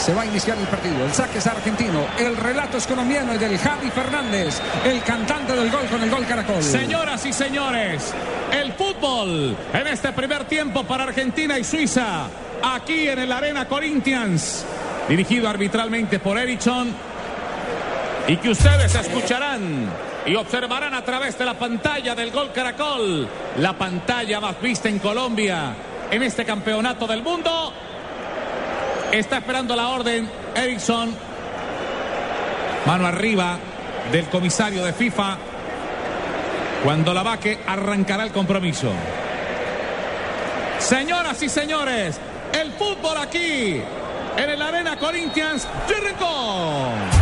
Se va a iniciar el partido. El saque es argentino. El relato es colombiano y del Javi Fernández, el cantante del gol con el gol Caracol. Señoras y señores, el fútbol en este primer tiempo para Argentina y Suiza, aquí en el Arena Corinthians, dirigido arbitralmente por Ericsson, y que ustedes escucharán y observarán a través de la pantalla del Gol Caracol, la pantalla más vista en Colombia en este campeonato del mundo. Está esperando la orden Ericsson. Mano arriba del comisario de FIFA. Cuando la vaque arrancará el compromiso. Señoras y señores, el fútbol aquí en el Arena Corinthians. Balón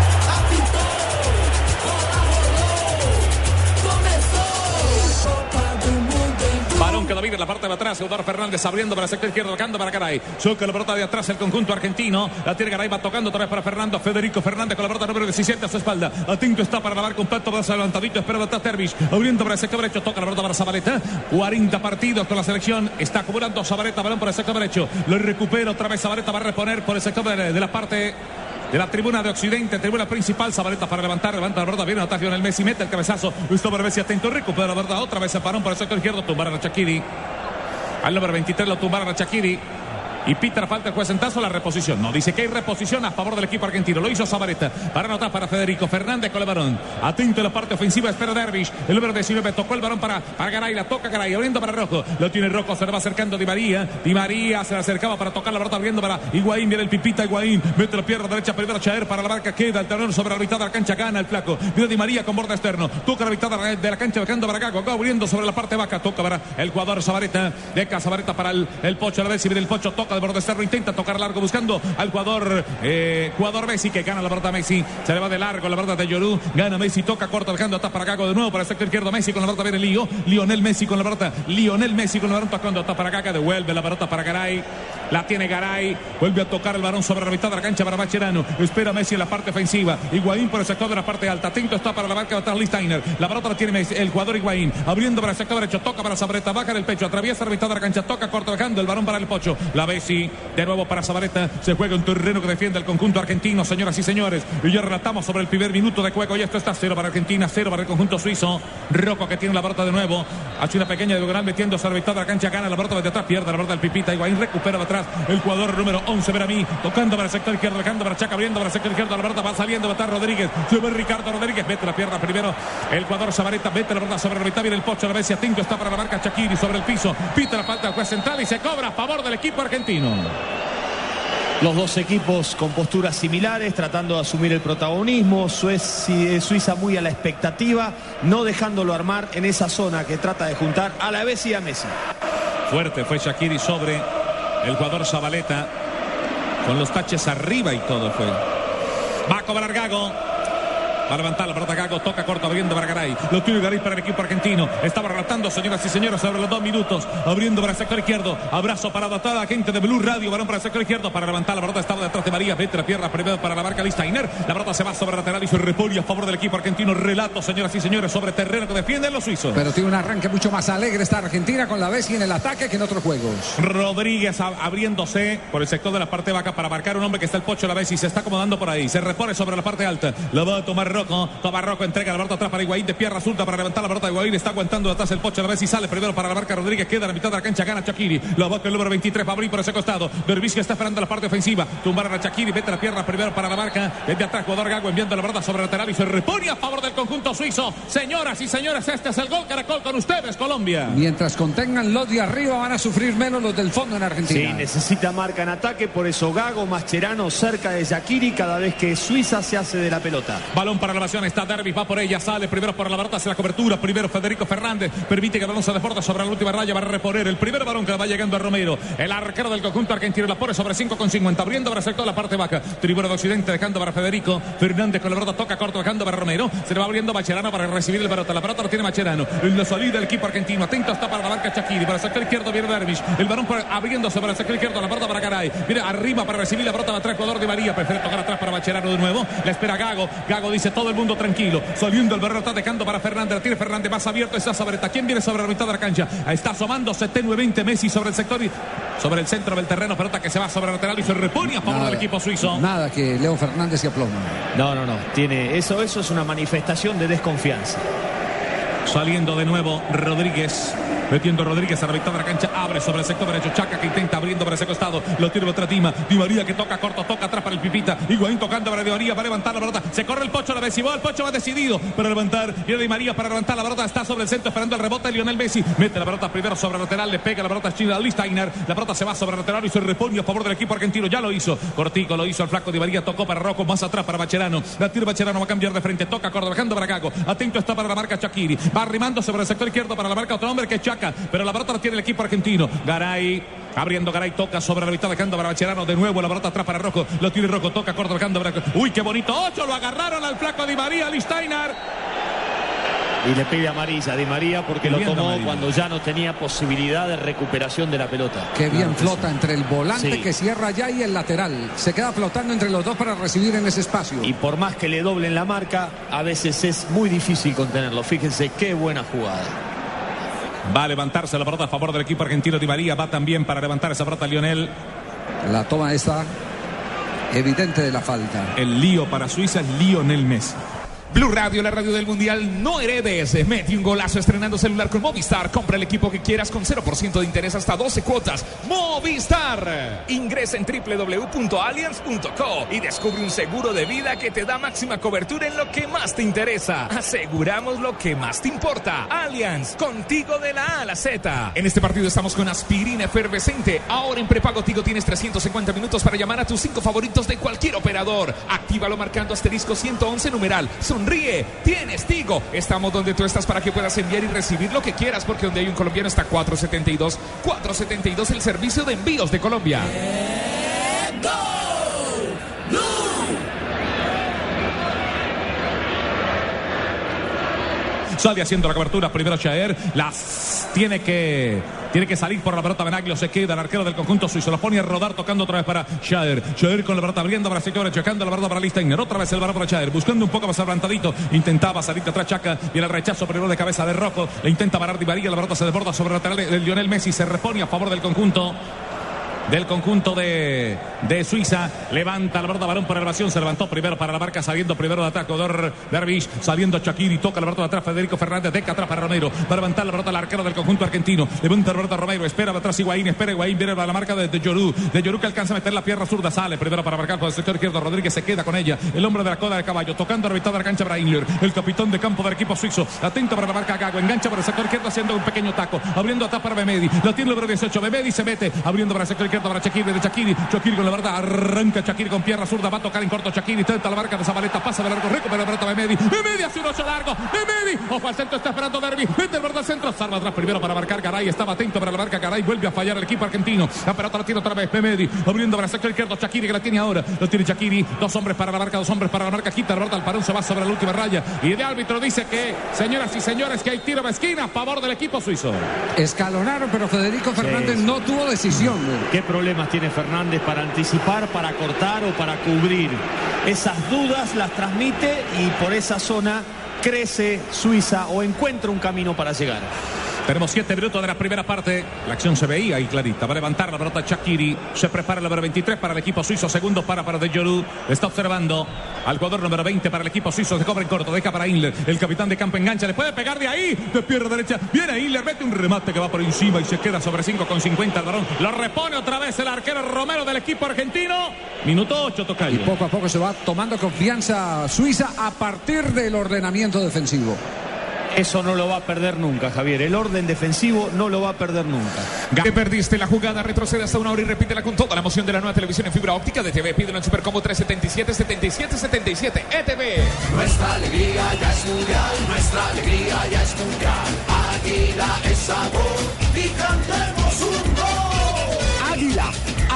que domina en la parte de atrás. Eudor Fernández abriendo para el sector izquierdo, tocando para Garay. Choca la pelota de atrás el conjunto argentino. La tiene Garay, va tocando otra vez para Fernando. Federico Fernández con la pelota número 17 a su espalda. Atinto está para lavar completo, brazo levantadito. Espera atrás Tervis. Abriendo para el sector derecho. Toca la pelota para Zabaleta. 40 partidos con la selección. Está acumulando Zabaleta. Balón por el sector derecho. Lo recupera otra vez Zabaleta. Va a reponer por el sector de la parte de la tribuna de Occidente, tribuna principal, Zabaleta para levantar, levanta la verdad, viene ataque el Messi, mete el cabezazo, Gustavo Messi atento, recupera la verdad, otra vez se paró por el sector izquierdo, tumbar a Chakiri. Al número 23 lo tumbaron a Chakiri. Y Peter falta el juez en tazo la reposición. No, dice que hay reposición a favor del equipo argentino. Lo hizo Zabaleta. Para anotar para Federico Fernández con el varón. Atento en la parte ofensiva. Espera Dervish. El número 19 tocó el varón para, para Garay. La toca Garay. Abriendo para Rojo. Lo tiene Rojo. Se le va acercando Di María. Di María se le acercaba para tocar la pelota. Abriendo para Higuaín. Viene el Pipita Higuaín. Mete la pierna derecha. Primero Chaer para la marca. Queda el terreno sobre la mitad de la cancha. Gana el flaco. Viene Di María con borde externo. Toca la mitad de la cancha. Bajando para Gago. Abriendo sobre la parte baja. Toca para el jugador Zabaleta. Deca Zabaleta para el, el Pocho. La vez si viene el Pocho. Toca de borde externo. Intenta tocar largo buscando al jugador eh, jugador Messi que gana la pelota Messi. Se le va de largo la pelota de Yorú gana Messi toca corto dejando hasta para Gago de nuevo para el sector izquierdo. Messi con la pelota viene Lío. Lionel Messi con la pelota. Lionel Messi con la pelota tocando hasta para Gaga devuelve la pelota para Garay. La tiene Garay. Vuelve a tocar el balón sobre la mitad de la cancha para Macherano espera Messi en la parte ofensiva. Higuaín por el sector de la parte alta. Atento está para la marca de atrás Listainer la pelota la tiene Messi, el jugador Higuaín. Abriendo para el sector derecho toca para Sabreta baja del pecho atraviesa la mitad de la cancha toca corto dejando el balón para el Pocho. La De nuevo para Zabaleta. Se juega un terreno que defiende el conjunto argentino, señoras y señores. Y ya relatamos sobre el primer minuto de juego. Y esto está cero para Argentina, cero para el conjunto suizo. Rocco que tiene la pelota de nuevo. Hace una pequeña diagonal metiendo a la cancha. Gana la pelota desde atrás, pierde la pelota del Pipita. Higuaín recupera de atrás el jugador número 11, Veramí. Tocando para el sector izquierdo, dejando para Chaca, abriendo para el sector izquierdo. La pelota va saliendo, va a estar Rodríguez. Se ve Ricardo Rodríguez, mete la pierna primero. El jugador Zabaleta mete la pelota sobre mitad. Viene el Pocho, la vez si Tinto está para la marca Chakiri sobre el piso. Pita la falta del juez central y se cobra a favor del equipo argentino. Los dos equipos con posturas similares, tratando de asumir el protagonismo. Suiza muy a la expectativa, no dejándolo armar en esa zona que trata de juntar a la vez y a Messi. Fuerte fue Shakiri sobre el jugador Zabaleta, con los taches arriba y todo fue. Va a cobrar Gago. Va a levantar la pelota Gago, toca corto abriendo para Garay. Lo tiene Garay para el equipo argentino. Estaba relatando, señoras y señores, sobre los dos minutos. Abriendo para el sector izquierdo. Abrazo para toda la gente de Blue Radio. Balón para el sector izquierdo. Para levantar la pelota estaba detrás de María. Vete la pierna primero para la marca Listainer. La pelota se va sobre lateral y se repone a favor del equipo argentino. Relato, señoras y señores, sobre terreno que defienden los suizos. Pero tiene un arranque mucho más alegre esta Argentina con la Bessi en el ataque que en otros juegos. Rodríguez abriéndose por el sector de la parte baja para marcar un hombre que está el pocho la vez y se está acomodando por ahí. Se repone sobre la parte alta. Lo va a tomar Toma Rocco, entrega la pelota atrás para Higuaín de pierna azulta para levantar la pelota de Higuaín. Está aguantando atrás el pocho a la vez y sale primero para la marca Rodríguez. Queda a la mitad de la cancha. Gana Chakiri. Lo va el número 23 va a abrir por ese costado. Dervis que está esperando la parte ofensiva. Tumbar a Chakiri. Mete la pierna primero para la marca. Desde atrás, jugador Gago enviando la pelota sobre el lateral y se repone a favor del conjunto suizo. Señoras y señores, este es el gol Caracol con ustedes, Colombia. Mientras contengan los de arriba, van a sufrir menos los del fondo en Argentina. Sí, necesita marca en ataque. Por eso Gago, Mascherano cerca de Shakiri cada vez que Suiza se hace de la pelota. Balón para la evasión. Está Dervis. Va por ella. Sale primero por la pelota. Hace la cobertura. Primero Federico Fernández. Permite que el balón se deporta sobre la última raya. Va a reponer el primer balón que va llegando a Romero. El arquero del conjunto argentino la pone sobre 5 con 50. Abriendo para el sector la parte baja. Tribuna de Occidente dejando para Federico Fernández con la pelota. Toca corto dejando para Romero. Se le va abriendo Macherano para recibir el pelota. La pelota lo tiene Macherano. En la salida del equipo argentino. Atento está para la Chakiri. Para el sector izquierdo viene Dervish. El balón por, abriéndose para el sector izquierdo. La pelota para Caray. Viene arriba para recibir la pelota. La trae jugador de María. Prefiere tocar atrás para Macherano de nuevo. La espera Gago. Gago dice todo el mundo tranquilo. Saliendo el Berro, está dejando para Fernández. La tiene Fernández más abierto. Está Zabaleta. ¿Quién viene sobre la mitad de la cancha? Está asomándose tenue 20 Messi sobre el sector y sobre el centro del terreno. Pelota que se va sobre el lateral y se repone a favor del equipo suizo. Nada que Leo Fernández se aploma. No, no, no. Tiene eso, eso es una manifestación de desconfianza. Saliendo de nuevo Rodríguez. Metiendo Rodríguez a la mitad de la cancha. Abre sobre el sector derecho. Chaca que intenta abriendo para ese costado. Lo tiene otra Tima. Di María que toca corto. Toca atrás para el Pipita. Higuaín tocando para Di María. Va a levantar la pelota. Se corre el Pocho. La decimó. El Pocho va decidido para levantar. Y Di María para levantar la pelota. Está sobre el centro esperando el rebote. Lionel Messi. Mete la pelota primero sobre lateral. Le pega la pelota a China. Listainer. La pelota se va sobre el lateral y se repone a favor del equipo argentino. Ya lo hizo. Cortico lo hizo el flaco Di María. Tocó para Rocco. Más atrás para Bacherano. La tira Bacherano. Va a cambiar de frente. Toca Córdoba. Bajando para Caco. Atento está para la marca Chakiri. Va arrimando sobre el sector izquierdo para la marca otro hombre que Pero la pelota tiene el equipo argentino. Garay. Abriendo Garay, toca sobre la mitad dejando para Bacherano. De nuevo la pelota atrás para Rocco. Lo tiene Rocco, toca corto dejando para. Uy, qué bonito. Ocho, lo agarraron al flaco Di María, Listainer. Y le pide amarilla a Di María porque lo tomó cuando ya no tenía posibilidad de recuperación de la pelota. Qué bien flota entre el volante que cierra ya y el lateral. Se queda flotando entre los dos para recibir en ese espacio. Y por más que le doblen la marca, a veces es muy difícil contenerlo. Fíjense qué buena jugada. Va a levantarse la pelota a favor del equipo argentino Di María. Va también para levantar esa pelota Lionel. La toma esta evidente de la falta. El lío para Suiza es Lionel Messi. Blue Radio, la radio del Mundial, no heredes. Mete un golazo estrenando celular con Movistar. Compra el equipo que quieras con 0% de interés hasta 12 cuotas. Movistar. Ingresa en www.allianz.co y descubre un seguro de vida que te da máxima cobertura en lo que más te interesa. Aseguramos lo que más te importa. Allianz, contigo de la A a la Z. En este partido estamos con aspirina efervescente. Ahora en prepago Tigo tienes 350 minutos para llamar a tus cinco favoritos de cualquier operador. Actívalo marcando asterisco 111 numeral. Sonríe, tienes Tigo. Estamos donde tú estás para que puedas enviar y recibir lo que quieras, porque donde hay un colombiano está 472. 472 el servicio de envíos de Colombia. Sale haciendo la cobertura. Primero Chaer. Las tiene que. Tiene que salir por la pelota Benaglio. Se queda el arquero del conjunto suizo. Lo pone a rodar tocando otra vez para Chaer. Chaer con la pelota abriendo para sector chocando la pelota para Listeiner. Otra vez el balón para Chaer. Buscando un poco más adelantadito. Intentaba salir de atrás Chaca. Viene el rechazo primero de cabeza de Rojo. Le intenta parar Di María. La pelota se desborda sobre el lateral Lionel Messi. Se repone a favor del conjunto del conjunto de, de Suiza. Levanta la pelota, balón por elevación. Se levantó primero para la marca, saliendo primero de ataque. Odor Dervish, saliendo Shakiri, toca la de atrás. Federico Fernández, deca atrás para Romero. Va a levantar la pelota al arquero del conjunto argentino. Levanta la pelota Romero, espera atrás Higuaín, espera Higuaín, viene a la marca de, de Yorú. De Yorú que alcanza a meter la pierna zurda, sale primero para marcar con el sector izquierdo. Rodríguez se queda con ella. El hombre de la coda de caballo, tocando a la mitad de la cancha Brainler, el capitán de campo del equipo suizo. Atento para la marca Gago, engancha para el sector izquierdo haciendo un pequeño taco. Abriendo atrás para Bemedi. La tiene el número 18. Bemedi se mete, abriendo para el sector izquierdo para Shakiri, de Shakiri. Shakiri con la verdad, arranca Shakiri con pierna zurda, va a tocar en corto Shakiri, intenta la marca de Zabaleta, pasa de largo, recupera la pelota Bemedi. Bemedi hace un ocho largo. Bemedi, ojo al centro, está esperando Derby. Mete el verdad al centro, salva atrás primero para marcar Garay. Estaba atento para la marca Garay, vuelve a fallar el equipo argentino. La pelota la tiene otra vez Bemedi, abriendo para el sector izquierdo Shakiri que la tiene ahora. Lo tiene Shakiri, dos hombres para la marca, dos hombres para la marca. Quita la al parón, se va sobre la última raya. Y de árbitro dice que, señoras y señores, que hay tiro de esquina a favor del equipo suizo. Escalonaron, pero Federico Fernández Sí. no tuvo decisión. ¿Qué problemas tiene Fernández para anticipar, para cortar o para cubrir? Esas dudas las transmite y por esa zona crece Suiza o encuentra un camino para llegar. Tenemos siete minutos de la primera parte. La acción se veía ahí clarita. Va a levantar la pelota Shakiri. Se prepara el número 23 para el equipo suizo. Segundo para para De Joru. Está observando al jugador número 20 para el equipo suizo. Se cobra en corto. Deja para Inler. El capitán de campo engancha. Le puede pegar de ahí. De pierna derecha. Viene Inler. Mete un remate que va por encima y se queda sobre 5 con 50 el varón. Lo repone otra vez el arquero Romero del equipo argentino. Minuto 8 Y Tocayo. poco a poco se va tomando confianza Suiza a partir del ordenamiento defensivo. Eso no lo va a perder nunca, Javier. El orden defensivo no lo va a perder nunca. Te perdiste la jugada, retrocede hasta una hora y repítela con toda la emoción de la nueva televisión en fibra óptica de TV. Pídelo en Supercombo 377 77 77 ETV. Nuestra alegría ya es mundial, nuestra alegría ya es mundial. Águila es sabor y cantemos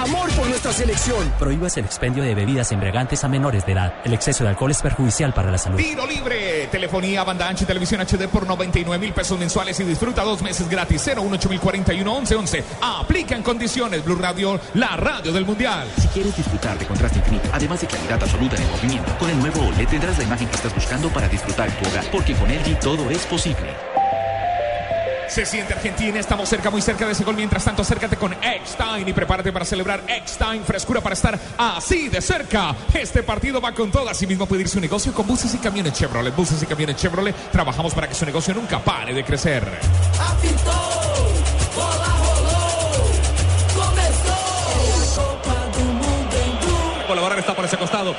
amor por nuestra selección. Prohíbas el expendio de bebidas embriagantes a menores de edad. El exceso de alcohol es perjudicial para la salud. Tiro libre. Telefonía, banda ancha y televisión HD por 99 mil pesos mensuales y disfruta dos meses gratis. 018041 1111. Aplica en condiciones. Blue Radio, la radio del mundial. Si quieres disfrutar de contraste infinito, además de claridad absoluta en el movimiento, con el nuevo OLED tendrás la imagen que estás buscando para disfrutar tu hogar. Porque con LG todo es posible. Se siente Argentina, estamos cerca, muy cerca de ese gol. Mientras tanto, acércate con Eckstein y prepárate para celebrar Eckstein, frescura para estar así de cerca. Este partido va con todo. Asimismo, puede ir su negocio con buses y camiones Chevrolet. Buses y camiones Chevrolet. Trabajamos para que su negocio nunca pare de crecer.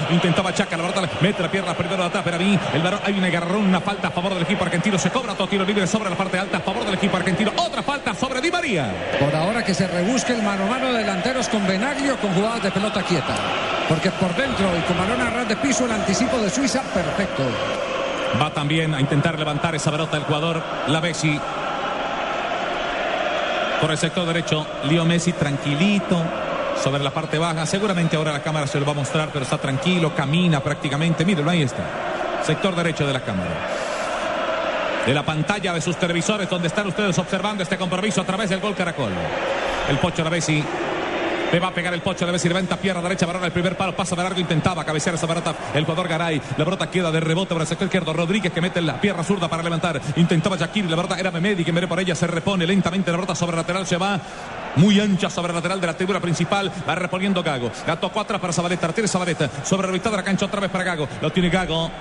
Intentaba Chaca, la verdad, mete la pierna primero de atrás, pero mí el varón hay un agarrón, una falta a favor del equipo argentino. Se cobra todo tiro libre sobre la parte alta a favor del equipo argentino. Otra falta sobre Di María. Por ahora que se rebusque el mano a mano de delanteros con Benaglio con jugadas de pelota quieta. Porque por dentro y con balón a ras de piso el anticipo de Suiza, perfecto. Va también a intentar levantar esa pelota el jugador La Bessi. Por el sector derecho, Leo Messi tranquilito sobre la parte baja. Seguramente ahora la cámara se lo va a mostrar, pero está tranquilo, camina prácticamente. Mírenlo, ahí está. Sector derecho de la cámara. De la pantalla de sus televisores, donde están ustedes observando este compromiso a través del gol Caracol. El Pocho Lavesi le va a pegar el Pocho Lavesi, levanta pierna derecha, varón el primer palo, pasa de largo, intentaba cabecear esa pelota. El jugador Garay, la pelota queda de rebote para el sector izquierdo. Rodríguez que mete la pierna zurda para levantar. Intentaba Shakiri, la pelota era Memedi que viene por ella, se repone lentamente la pelota sobre lateral, se va muy ancha sobre el lateral de la tribuna principal. Va reponiendo Gago. Tocó atrás para Zabaleta. La tiene Zabaleta. Sobre la mitad de la cancha otra vez para Gago. Lo tiene Gago.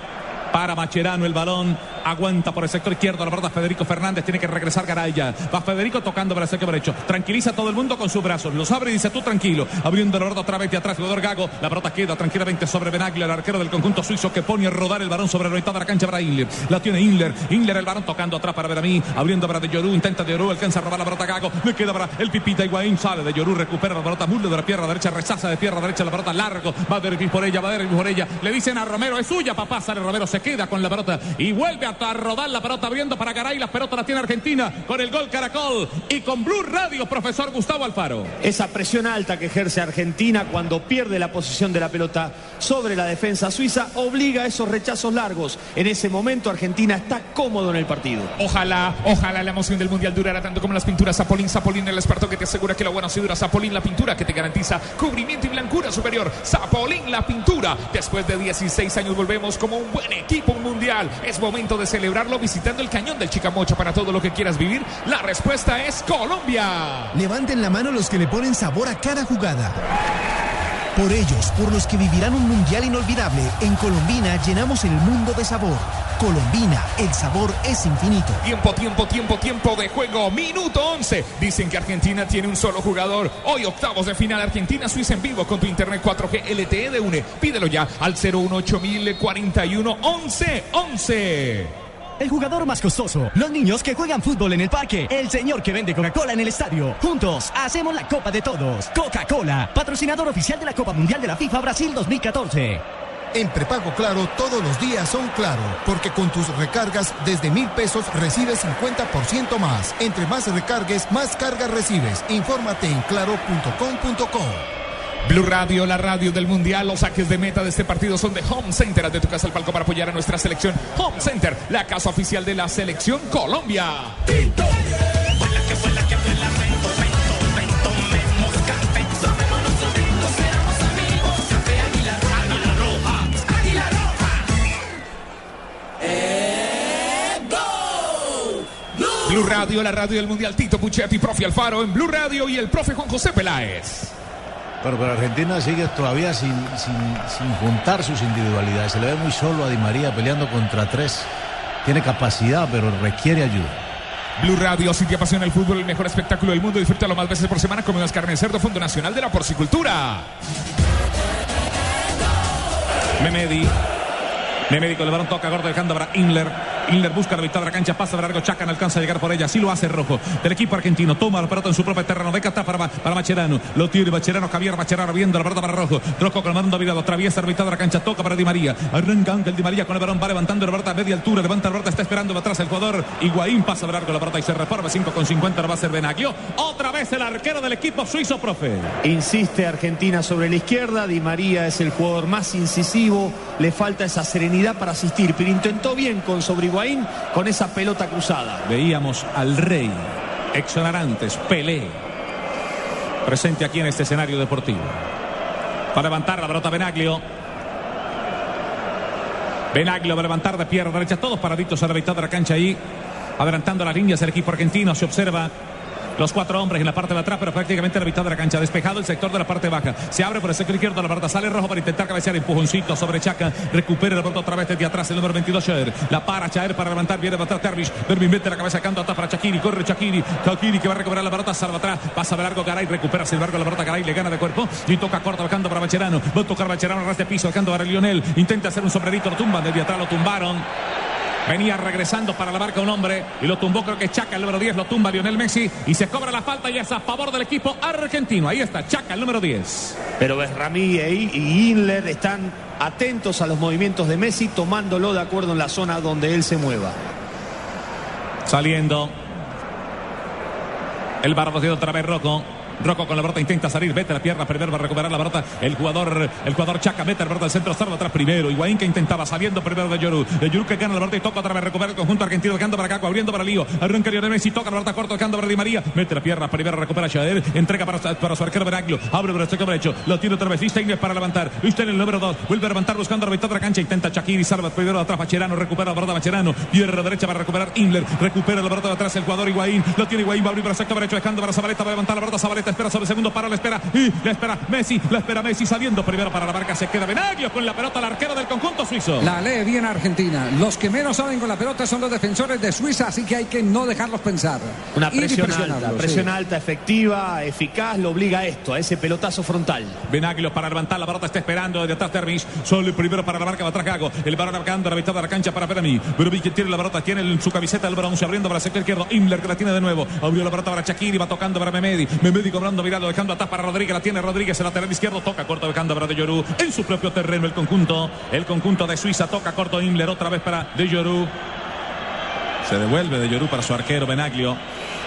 Para Macherano el balón. Aguanta por el sector izquierdo. La verdad, Federico Fernández tiene que regresar Garaya. Va Federico tocando para el derecho. Tranquiliza a todo el mundo con sus brazos. Los abre y dice tú tranquilo. Abriendo la verdad otra vez de atrás. Jugador Gago. La pelota queda tranquilamente sobre Benaglia, el arquero del conjunto suizo que pone a rodar el balón sobre la mitad de la cancha para Inler. La tiene Inler. Inler el balón tocando atrás para Veramí. Abriendo para De Llorú. Intenta De Llorú. Alcanza a robar la pelota Gago. Le queda para el Pipita Higuaín. Sale De Llorú. Recupera la pelota. Mulde de la pierna derecha. Rechaza de pierna derecha. La pelota largo. Va derribar por ella. Va derribar por ella. Le dicen a Romero. Es suya, papá. Sale Romero. Queda con la pelota y vuelve a rodar la pelota abriendo para Garay. La pelota la tiene Argentina con el gol Caracol y con Blue Radio, profesor Gustavo Alfaro. Esa presión alta que ejerce Argentina cuando pierde la posición de la pelota sobre la defensa suiza obliga a esos rechazos largos. En ese momento Argentina está cómodo en el partido. Ojalá, ojalá la emoción del mundial durara tanto como las pinturas Zapolín. Zapolín, el experto que te asegura que lo bueno sí dura. Zapolín, la pintura que te garantiza cubrimiento y blancura superior. Zapolín, la pintura. Después de 16 años volvemos como un buen equipo mundial. Es momento de celebrarlo visitando el cañón del Chicamocha para todo lo que quieras vivir. La respuesta es Colombia. Levanten la mano los que le ponen sabor a cada jugada. Por ellos, por los que vivirán un mundial inolvidable, en Colombina llenamos el mundo de sabor. Colombina, el sabor es infinito. Tiempo, tiempo, tiempo, tiempo de juego. Minuto 11. Dicen que Argentina tiene un solo jugador. Hoy octavos de final Argentina-Suiza en vivo con tu internet 4G LTE de UNE. Pídelo ya al 018041 11 11. El jugador más costoso, los niños que juegan fútbol en el parque, el señor que vende Coca-Cola en el estadio. Juntos hacemos la Copa de Todos. Coca-Cola, patrocinador oficial de la Copa Mundial de la FIFA Brasil 2014. En prepago claro, todos los días son claro, porque con tus recargas desde mil pesos recibes 50% más. Entre más recargues, más cargas recibes. Infórmate en claro.com.co. Blue Radio, la radio del Mundial. Los saques de meta de este partido son de Home Center. De tu casa el palco para apoyar a nuestra selección. Home Center, la casa oficial de la selección Colombia. Blue Radio, la radio del Mundial. Tito Puchetti, profe Alfaro en Blue Radio y el profe Juan José Peláez. Pero, pero Argentina sigue todavía sin, sin, juntar sus individualidades. Se le ve muy solo a Di María peleando contra tres. Tiene capacidad, pero requiere ayuda. Blue Radio, si te apasiona el fútbol, el mejor espectáculo del mundo, disfrútalo más veces por semana. Come más carne de cerdo, Fondo Nacional de la Porcicultura. Memedi. Memedi con el balón toca gordo dejando para Inler. Inler busca la mitad de la cancha, pasa de largo, Chaca no alcanza a llegar por ella, así lo hace Rojo. Del equipo argentino, toma la pelota en su propio terreno, de está para, para Macherano. Lo tiene Macherano, Javier Macherano viendo la pelota para Rojo. Rojo con el mando virado, atraviesa la mitad de la cancha, toca para Di María. Arranca Ángel Di María con el balón, va levantando la pelota a media altura, levanta la pelota, está esperando atrás el jugador. Higuaín pasa de largo la pelota y se reforma 5 con 50, lo va a hacer Benaglio. Otra vez el arquero del equipo suizo, profe. Insiste Argentina sobre la izquierda, Di María es el jugador más incisivo, le falta esa serenidad para asistir, pero intentó bien con sobre Higuaín con esa pelota cruzada. Veíamos al rey, exonerantes, Pelé, presente aquí en este escenario deportivo. Para levantar la pelota Benaglio. Benaglio va a levantar de pierna derecha, todos paraditos a la mitad de la cancha ahí, adelantando las líneas del equipo argentino. Se observa los cuatro hombres en la parte de atrás, pero prácticamente la mitad de la cancha. Despejado el sector de la parte baja. Se abre por el sector izquierdo la verdad. Sale rojo para intentar cabecear. Empujoncito sobre Chaca. Recupera la pelota otra vez desde atrás. El número 22, Chaer. La para Chaer para levantar. Viene a levantar Terbish. Bermin mete la cabeza canto atrás para Chakiri. Corre Chakiri. Chakiri que va a recuperar la pelota. Salva atrás. Pasa de largo Garay. Recupera sin embargo la pelota. Garay le gana de cuerpo. Y toca corto Alcando para Bacherano. Va a tocar Bacherano. Ras de piso. Alcando para Lionel. Intenta hacer un sombrerito. Lo tumban. Desde atrás lo tumbaron. Venía regresando para la marca un hombre y lo tumbó, creo que Chaca, el número 10, lo tumba Lionel Messi y se cobra la falta y es a favor del equipo argentino. Ahí está Chaca, el número 10. Pero Besramí y Inler están atentos a los movimientos de Messi, tomándolo de acuerdo en la zona donde él se mueva. Saliendo. El barro de otra vez Rocco. Rocco con la pelota intenta salir, vete la pierna primero va a recuperar la pelota. El jugador, el jugador Chaca mete la pelota al centro, salva atrás primero. Higuaín que intentaba saliendo primero de Yoru. De Yoru que gana la pelota y toca otra vez, recupera el conjunto argentino, dejando para acá, abriendo para Lío. Arranca Lionel Messi, toca la pelota corto, dejando para Di María. Mete la pierna primero, recupera Chader, entrega para, para su arquero Benaglio. Abre por el sector derecho, lo tiene otra vez. Listein para levantar. Listein el número 2, vuelve a levantar buscando la mitad de cancha. Intenta Chakiri, salva primero atrás Macherano, recupera la pelota Macherano. Pierde la derecha para recuperar Inler, recupera la pelota de atrás el jugador Higuaín. Lo tiene Higuaín, va a abrir para el sector derecho, dejando para Zabaleta, va a levantar la pelota Zabaleta, espera sobre el segundo paro, la espera y la espera Messi, la espera Messi saliendo primero para la marca, se queda Benaglio con la pelota al arquero del conjunto suizo. La lee bien Argentina. Los que menos saben con la pelota son los defensores de Suiza, así que hay que no dejarlos pensar. Una presión alta, presión sí. alta, efectiva, eficaz, lo obliga a esto, a ese pelotazo frontal. Benaglio para levantar la pelota, está esperando desde atrás Termis. Solo el primero para la marca, va atrás Gago. El balón marcando a la mitad de la cancha para Perami. Perami que tiene la pelota, tiene en su camiseta el balón, se abriendo para el sector izquierdo. Imler que la tiene de nuevo. Abrió la pelota para Shakiri, va tocando para Memedi. Memedi cobrando mirado, dejando atrás para Rodríguez. La tiene Rodríguez, el lateral izquierdo, toca corto, dejando para De Llorú. En su propio terreno el conjunto. El conjunto de Suiza toca corto Imler otra vez para De Llorú. Se devuelve de Llorú para su arquero Benaglio.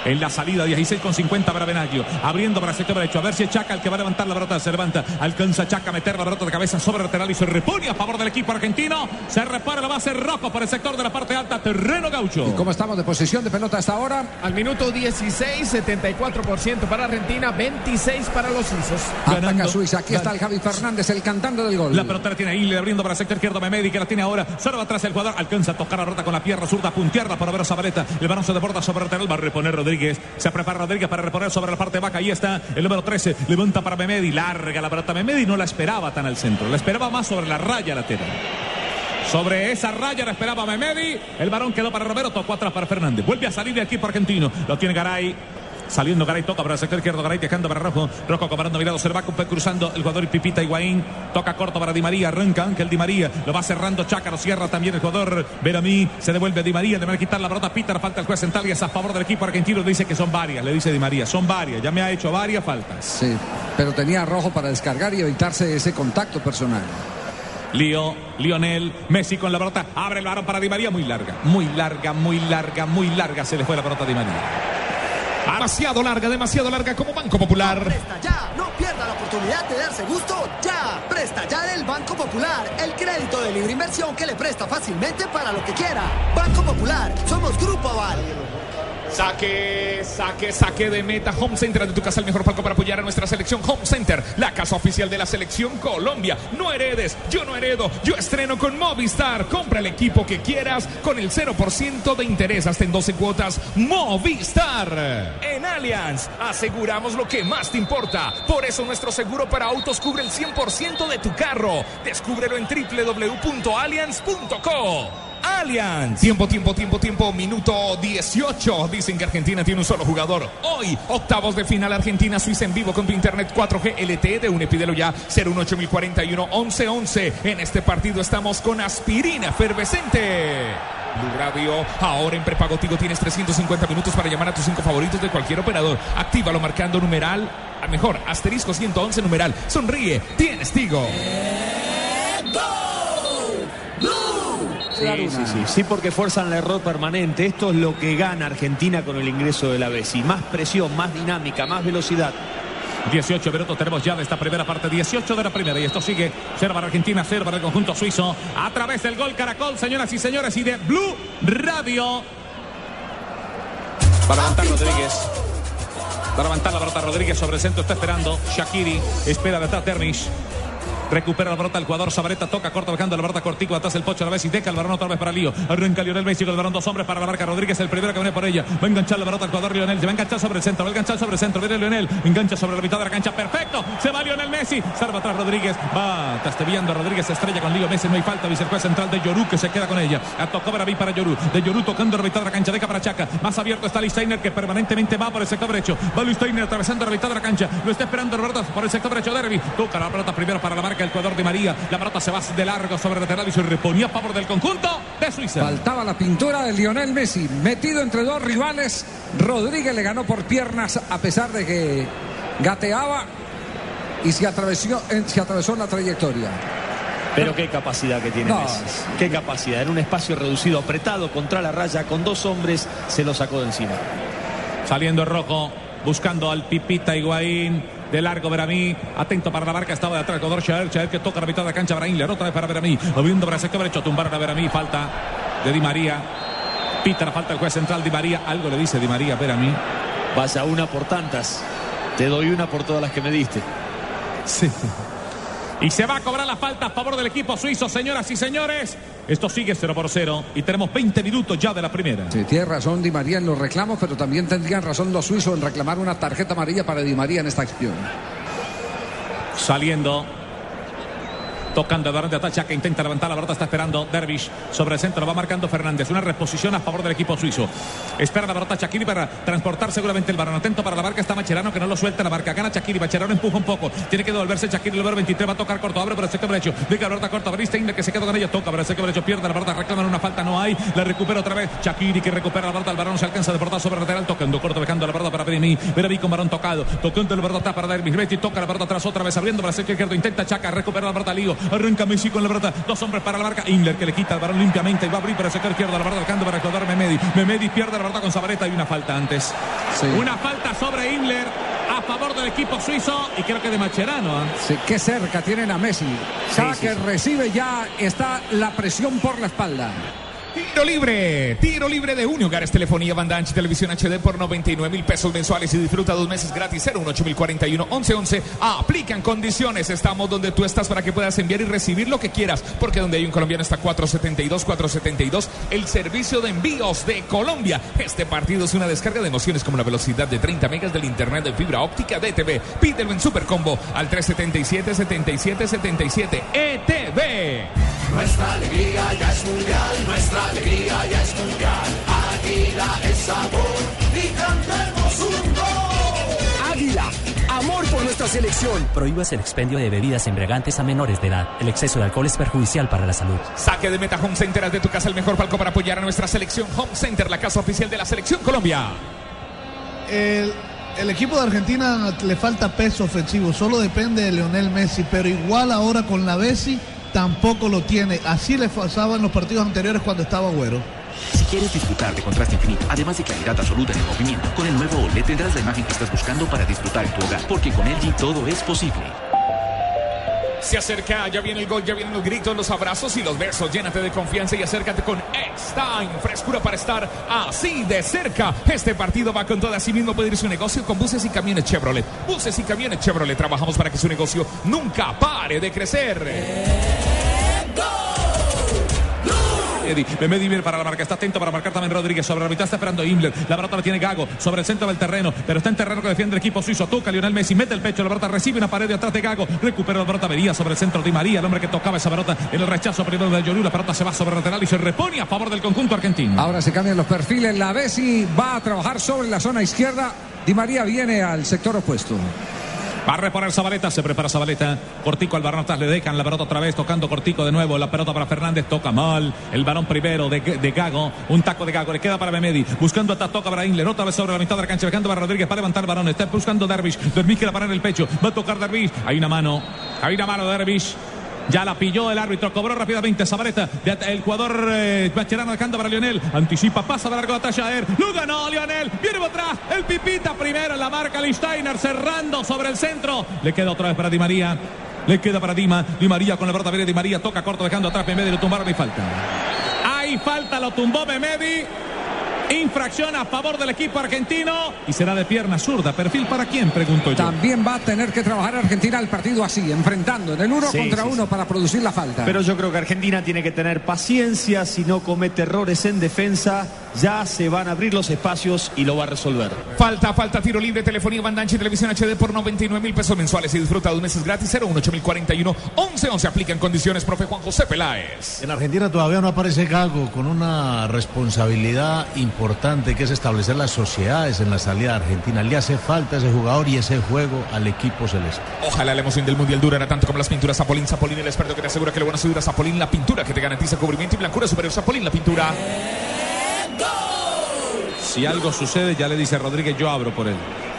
En la salida 16 con 50 para Benaglio. Abriendo para el sector derecho. A ver si es Chaca el que va a levantar la pelota. Se levanta. Alcanza Chaca a meter la pelota de cabeza sobre el lateral y se repone a favor del equipo argentino. Se repara la base rojo por el sector de la parte alta. Terreno gaucho. ¿Y cómo estamos de posición de pelota hasta ahora? Al minuto 16, 74% para Argentina, 26 para los suizos. Ataca Suiza. Aquí está el Javi Fernández, el cantante del gol. La pelota la tiene ahí, abriendo para el sector izquierdo Memedi, que la tiene ahora. Solo atrás el jugador. Alcanza a tocar la pelota con la pierna zurda, puntearla para ver a Zabaleta. El balón se desborda sobre el lateral. Va a reponer Rodríguez. Se prepara Rodríguez para reponer sobre la parte baja. Ahí está el número 13. Levanta para Memedi. Larga la pelota. Memedi no la esperaba tan al centro. La esperaba más sobre la raya lateral. Sobre esa raya la esperaba Memedi. El balón quedó para Romero. Tocó atrás para Fernández. Vuelve a salir de equipo argentino. Lo tiene Garay. Saliendo Garay, toca para el sector izquierdo, Garay dejando para Rojo, Rojo comparando mirado, va cruzando. El jugador y Pipita Higuaín, toca corto para Di María, arranca Ángel Di María, lo va cerrando Chaca, lo cierra también el jugador. Veramí, se devuelve Di María, le van a quitar la pelota, Pita, falta el juez central y es a favor del equipo argentino, dice que son varias, le dice Di María, son varias, ya me ha hecho varias faltas. Sí, pero tenía rojo para descargar y evitarse ese contacto personal. Lío, Lionel, Messi con la pelota, abre el varón para Di María, muy larga, muy larga, muy larga, muy larga, se le fue la pelota a Di María. Demasiado larga, demasiado larga como Banco Popular. Presta ya, no pierda la oportunidad de darse gusto ya. Presta ya del Banco Popular, el crédito de libre inversión que le presta fácilmente para lo que quiera. Banco Popular, somos Grupo Aval. Saque, saque, saque de meta. Home Center de tu casa, el mejor palco para apoyar a nuestra selección. Home Center, la casa oficial de la selección Colombia. No heredes, yo no heredo, yo estreno con Movistar. Compra el equipo que quieras con el 0% de interés hasta en 12 cuotas. Movistar. En Allianz, aseguramos lo que más te importa. Por eso nuestro seguro para autos cubre el 100% de tu carro. Descúbrelo en www.allianz.co. Tiempo, tiempo, tiempo, tiempo. Minuto 18. Dicen que Argentina tiene un solo jugador. Hoy, octavos de final Argentina-Suiza en vivo con tu internet 4G LTE de UNE. Pídelo ya 018 1111. En este partido estamos con aspirina efervescente. Blue ahora en prepago Tigo tienes 350 minutos para llamar a tus cinco favoritos de cualquier operador. Actívalo marcando numeral, a mejor, asterisco 111 numeral. Sonríe, tienes Tigo. Sí, sí, sí, sí, porque fuerzan el error permanente. Esto es lo que gana Argentina con el ingreso de la Bessi. Más presión, más dinámica, más velocidad. 18 minutos tenemos ya de esta primera parte, 18 de la primera. Y esto sigue 0 para Argentina, 0 para el conjunto suizo. A través del gol Caracol, señoras y señores, y de Blue Radio. Para levantar Rodríguez. Para levantar la pelota Rodríguez sobre el centro, está esperando. Shakiri espera detrás Dermish. Recupera la pelota el jugador Sabareta, toca, corta, bajando la pelota cortico, atrás el pocho a la vez y deja el balón otra vez para Lío. Arranca Lionel Messi con el balón, dos hombres para la marca Rodríguez, el primero que viene por ella. Va a enganchar la pelota al jugador Lionel, se va a enganchar sobre el centro, va a enganchar sobre el centro, viene Lionel, engancha sobre la mitad de la cancha, perfecto, se va Lionel Messi, salva atrás Rodríguez, va tasteviando a Rodríguez, estrella con Lío Messi, no hay falta, vice el juez central de Yorú que se queda con ella. A tocó Braví para Yorú, de Yorú tocando la mitad de la cancha, deja para Chaca, más abierto está Listeiner que permanentemente va por el sector derecho, va Listeiner atravesando la mitad de la cancha, lo está esperando Roberto por el sector derecho Derby, toca la pelota primero para la marca el jugador de María, la pelota se va de largo sobre el lateral y se reponía a favor del conjunto de Suiza. Faltaba la pintura de Lionel Messi, metido entre dos rivales. Rodríguez le ganó por piernas a pesar de que gateaba y se atravesó, se atravesó la trayectoria. Pero qué capacidad que tiene No. Messi. Qué capacidad. En un espacio reducido, apretado contra la raya, con dos hombres, se lo sacó de encima. Saliendo rojo, buscando al Pipita Higuaín. De largo Veramí, atento para la marca, estaba de atrás Godor Chaer que toca la mitad de la cancha, Brahim, le otra vez para Veramí, moviendo para el sector derecho, tumbaron a Veramí, falta de Di María, pita la falta el juez central Di María, algo le dice Di María a Veramí. Vaya una por tantas. Te doy una por todas las que me diste. Sí. Y se va a cobrar la falta a favor del equipo suizo, señoras y señores. Esto sigue 0 por 0 y tenemos 20 minutos ya de la primera. Sí, tiene razón Di María en los reclamos, pero también tendrían razón los suizos en reclamar una tarjeta amarilla para Di María en esta acción. Saliendo. Tocando el balón de ataque que intenta levantar la pelota, está esperando Dervish sobre el centro, va marcando Fernández. Una reposición a favor del equipo suizo. Espera la pelota Shakiri para transportar seguramente el balón. Atento para la marca, está Macherano que no lo suelta la marca. Gana Shakiri, Macherano empuja un poco. Tiene que devolverse Shakiri, el número 23 va a tocar corto, abre por el sector derecho. Deja la pelota corta, Bristein que se queda con ella, toca para el sector derecho, pierde la pelota, reclaman una falta, no hay. La recupera otra vez Shakiri que recupera la pelota, el balón se alcanza de portar sobre el lateral, tocando corto, dejando la pelota para Benimi. Benimi con balón tocado, tocando la pelota para Dervish. Betty toca la pelota atrás otra vez, abriendo para el sector izquierdo, intenta Chaca, recupera la pelota Lío, arranca Messi con la pelota, dos hombres para la marca, Inler que le quita el balón limpiamente y va a abrir para el sector izquierdo, la pelota alcanzando para recordar Memedi. Memedi pierde la pelota con Sabareta y una falta antes. Una falta sobre Inler a favor del equipo suizo y creo que de Macherano. ¿ah? Sí, qué cerca tienen a Messi. Cada sí, que recibe ya está la presión por la espalda. Tiro libre, tiro libre de Unio. Gares Telefonía, Banda Ancha Televisión HD por 99 mil pesos mensuales y disfruta dos meses gratis. 018 1111. Aplican condiciones. Estamos donde tú estás para que puedas enviar y recibir lo que quieras. Porque donde hay un colombiano está 472, 472. El servicio de envíos de Colombia. Este partido es una descarga de emociones como la velocidad de 30 megas del internet de fibra óptica de ETV. Pídelo en Supercombo al 377 77 77 ETV. Nuestra alegría ya es mundial, nuestra alegría ya es mundial. Águila es sabor y cantemos un gol. Águila, amor por nuestra selección. Prohíbas el expendio de bebidas embriagantes a menores de edad. El exceso de alcohol es perjudicial para la salud. Saque de meta Home Center, haz de tu casa el mejor palco para apoyar a nuestra selección. Home Center, la casa oficial de la selección Colombia. El, el equipo de Argentina le falta peso ofensivo, solo depende de Leonel Messi, pero igual ahora con la Bessi tampoco lo tiene. Así le pasaba en los partidos anteriores cuando estaba Agüero. Si quieres disfrutar de contraste infinito, además de claridad absoluta en el movimiento, con el nuevo OLED tendrás la imagen que estás buscando para disfrutar en tu hogar, porque con LG todo es posible. Se acerca, ya viene el gol, ya vienen los gritos, los abrazos y los besos. Llénate de confianza y acércate con X-Time. Frescura para estar así de cerca. Este partido va con todo. Así mismo puede ir su negocio con buses y camiones Chevrolet. Buses y camiones Chevrolet. Trabajamos para que su negocio nunca pare de crecer. Memedi viene para la marca, está atento para marcar también Rodríguez sobre la mitad, está esperando Himmler, la pelota la tiene Gago sobre el centro del terreno, pero está en terreno que defiende el equipo suizo, toca Lionel Messi, mete el pecho, la pelota recibe una pared de atrás de Gago, recupera la pelota, venía sobre el centro de María, el hombre que tocaba esa pelota en el rechazo primero de Yorú, la pelota se va sobre el lateral y se repone a favor del conjunto argentino. Ahora se cambian los perfiles. La Bessi va a trabajar sobre la zona izquierda. Di María viene al sector opuesto. Va a reponer Zabaleta, se prepara Zabaleta. Cortico al balón atrás, le dejan la pelota otra vez, tocando Cortico de nuevo. La pelota para Fernández, toca mal. El balón primero de, de Gago, un taco de Gago, le queda para Memedi. Buscando a toca para Inler, otra vez sobre la mitad de la cancha, dejando para Rodríguez para levantar el balón. Está buscando Dervish. Dervish quiere parar el pecho, va a tocar Dervish. Hay una mano, hay una mano de Dervish. Ya la pilló el árbitro, cobró rápidamente Zabaleta. El jugador eh, Bacherano dejando para Lionel. Anticipa, pasa de largo de Tallaer. Lo ganó Lionel. Viene por atrás. El Pipita primero en la marca. Listeiner cerrando sobre el centro. Le queda otra vez para Di María. Le queda para Dima. Di María con la pelota Di María. Toca corto dejando atrás Memedi. Lo tumbaron y falta. Hay falta, lo tumbó Memedi. Infracción a favor del equipo argentino y será de pierna zurda. ¿Perfil para quién? Pregunto yo. También va a tener que trabajar Argentina el partido así, enfrentando en el uno Sí, contra sí, uno para producir la falta. Pero yo creo que Argentina tiene que tener paciencia, si no comete errores en defensa, ya se van a abrir los espacios y lo va a resolver. Falta, falta, tiro libre, telefonía, bandancha y televisión HD por 99 mil pesos mensuales y disfruta dos meses gratis 018 11 11 aplica en condiciones, profe Juan José Peláez. En Argentina todavía no aparece Gago con una responsabilidad importante que es establecer las sociedades en la salida de Argentina. Le hace falta ese jugador y ese juego al equipo celeste. Ojalá la emoción del Mundial durara tanto como las pinturas Zapolín. Zapolín, el experto que te asegura que le van a subir a Zapolín la pintura que te garantiza cubrimiento y blancura superior. Zapolín, la pintura. Si algo sucede, ya le dice Rodríguez, yo abro por él.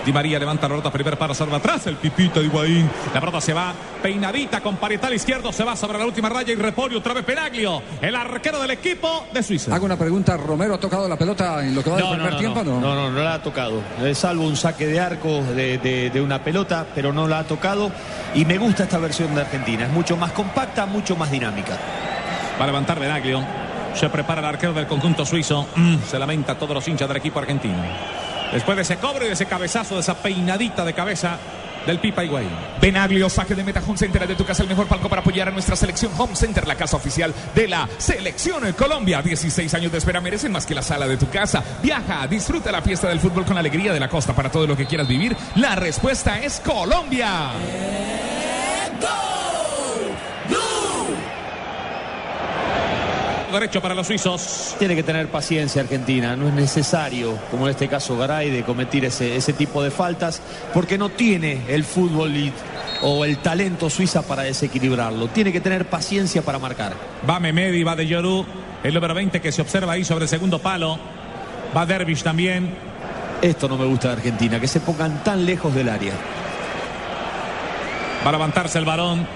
Di María levanta la pelota, primer para salva atrás, el pipito de Higuaín. La pelota se va peinadita con parietal izquierdo, se va sobre la última raya y repone otra vez Penaglio, el arquero del equipo de Suiza. Hago una pregunta, ¿Romero ha tocado la pelota en lo que va del primer tiempo no, no, no, no la ha tocado. Salvo un saque de arco de, de- de una pelota, pero no la ha tocado. Y me gusta esta versión de Argentina. Es mucho más compacta, mucho más dinámica. Va a levantar Benaglio. Se prepara el arquero del conjunto suizo. Mm, se lamenta todos los hinchas del equipo argentino. Después de ese cobro y de ese cabezazo, de esa peinadita de cabeza del Pipa Higuaín. Benaglio, saque de meta Home Center de tu casa, el mejor palco para apoyar a nuestra selección Home Center, la casa oficial de la selección en Colombia. 16 años de espera merecen más que la sala de tu casa. Viaja, disfruta la fiesta del fútbol con la alegría de la costa para todo lo que quieras vivir. La respuesta es Colombia. Derecho para los suizos. Tiene que tener paciencia Argentina. No es necesario, como en este caso Garay, de cometer ese, ese tipo de faltas, porque no tiene el fútbol y- o el talento suiza para desequilibrarlo. Tiene que tener paciencia para marcar. Va Memedi, va de Yoru. El número 20 que se observa ahí sobre el segundo palo. Va Dervish también. Esto no me gusta de Argentina, que se pongan tan lejos del área. Va a levantarse el balón.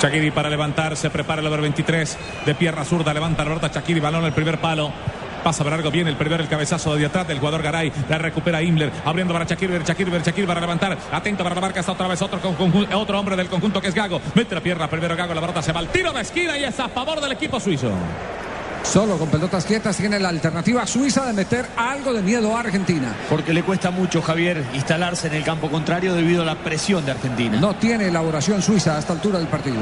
Shakiri para levantar, se prepara el over 23 de pierna zurda, levanta la pelota Shakiri, balón al primer palo. Pasa para largo, viene el primero, el cabezazo de atrás del jugador Garay. La recupera Imler, abriendo para Shakiri, Shakiri, Shakiri para levantar. Atento para la marca, está otra vez otro, otro hombre del conjunto que es Gago. Mete la pierna, primero Gago, la pelota se va al tiro de esquina y es a favor del equipo suizo. Solo con pelotas quietas tiene la alternativa suiza de meter algo de miedo a Argentina. Porque le cuesta mucho, Javier, instalarse en el campo contrario debido a la presión de Argentina. No tiene elaboración suiza a esta altura del partido.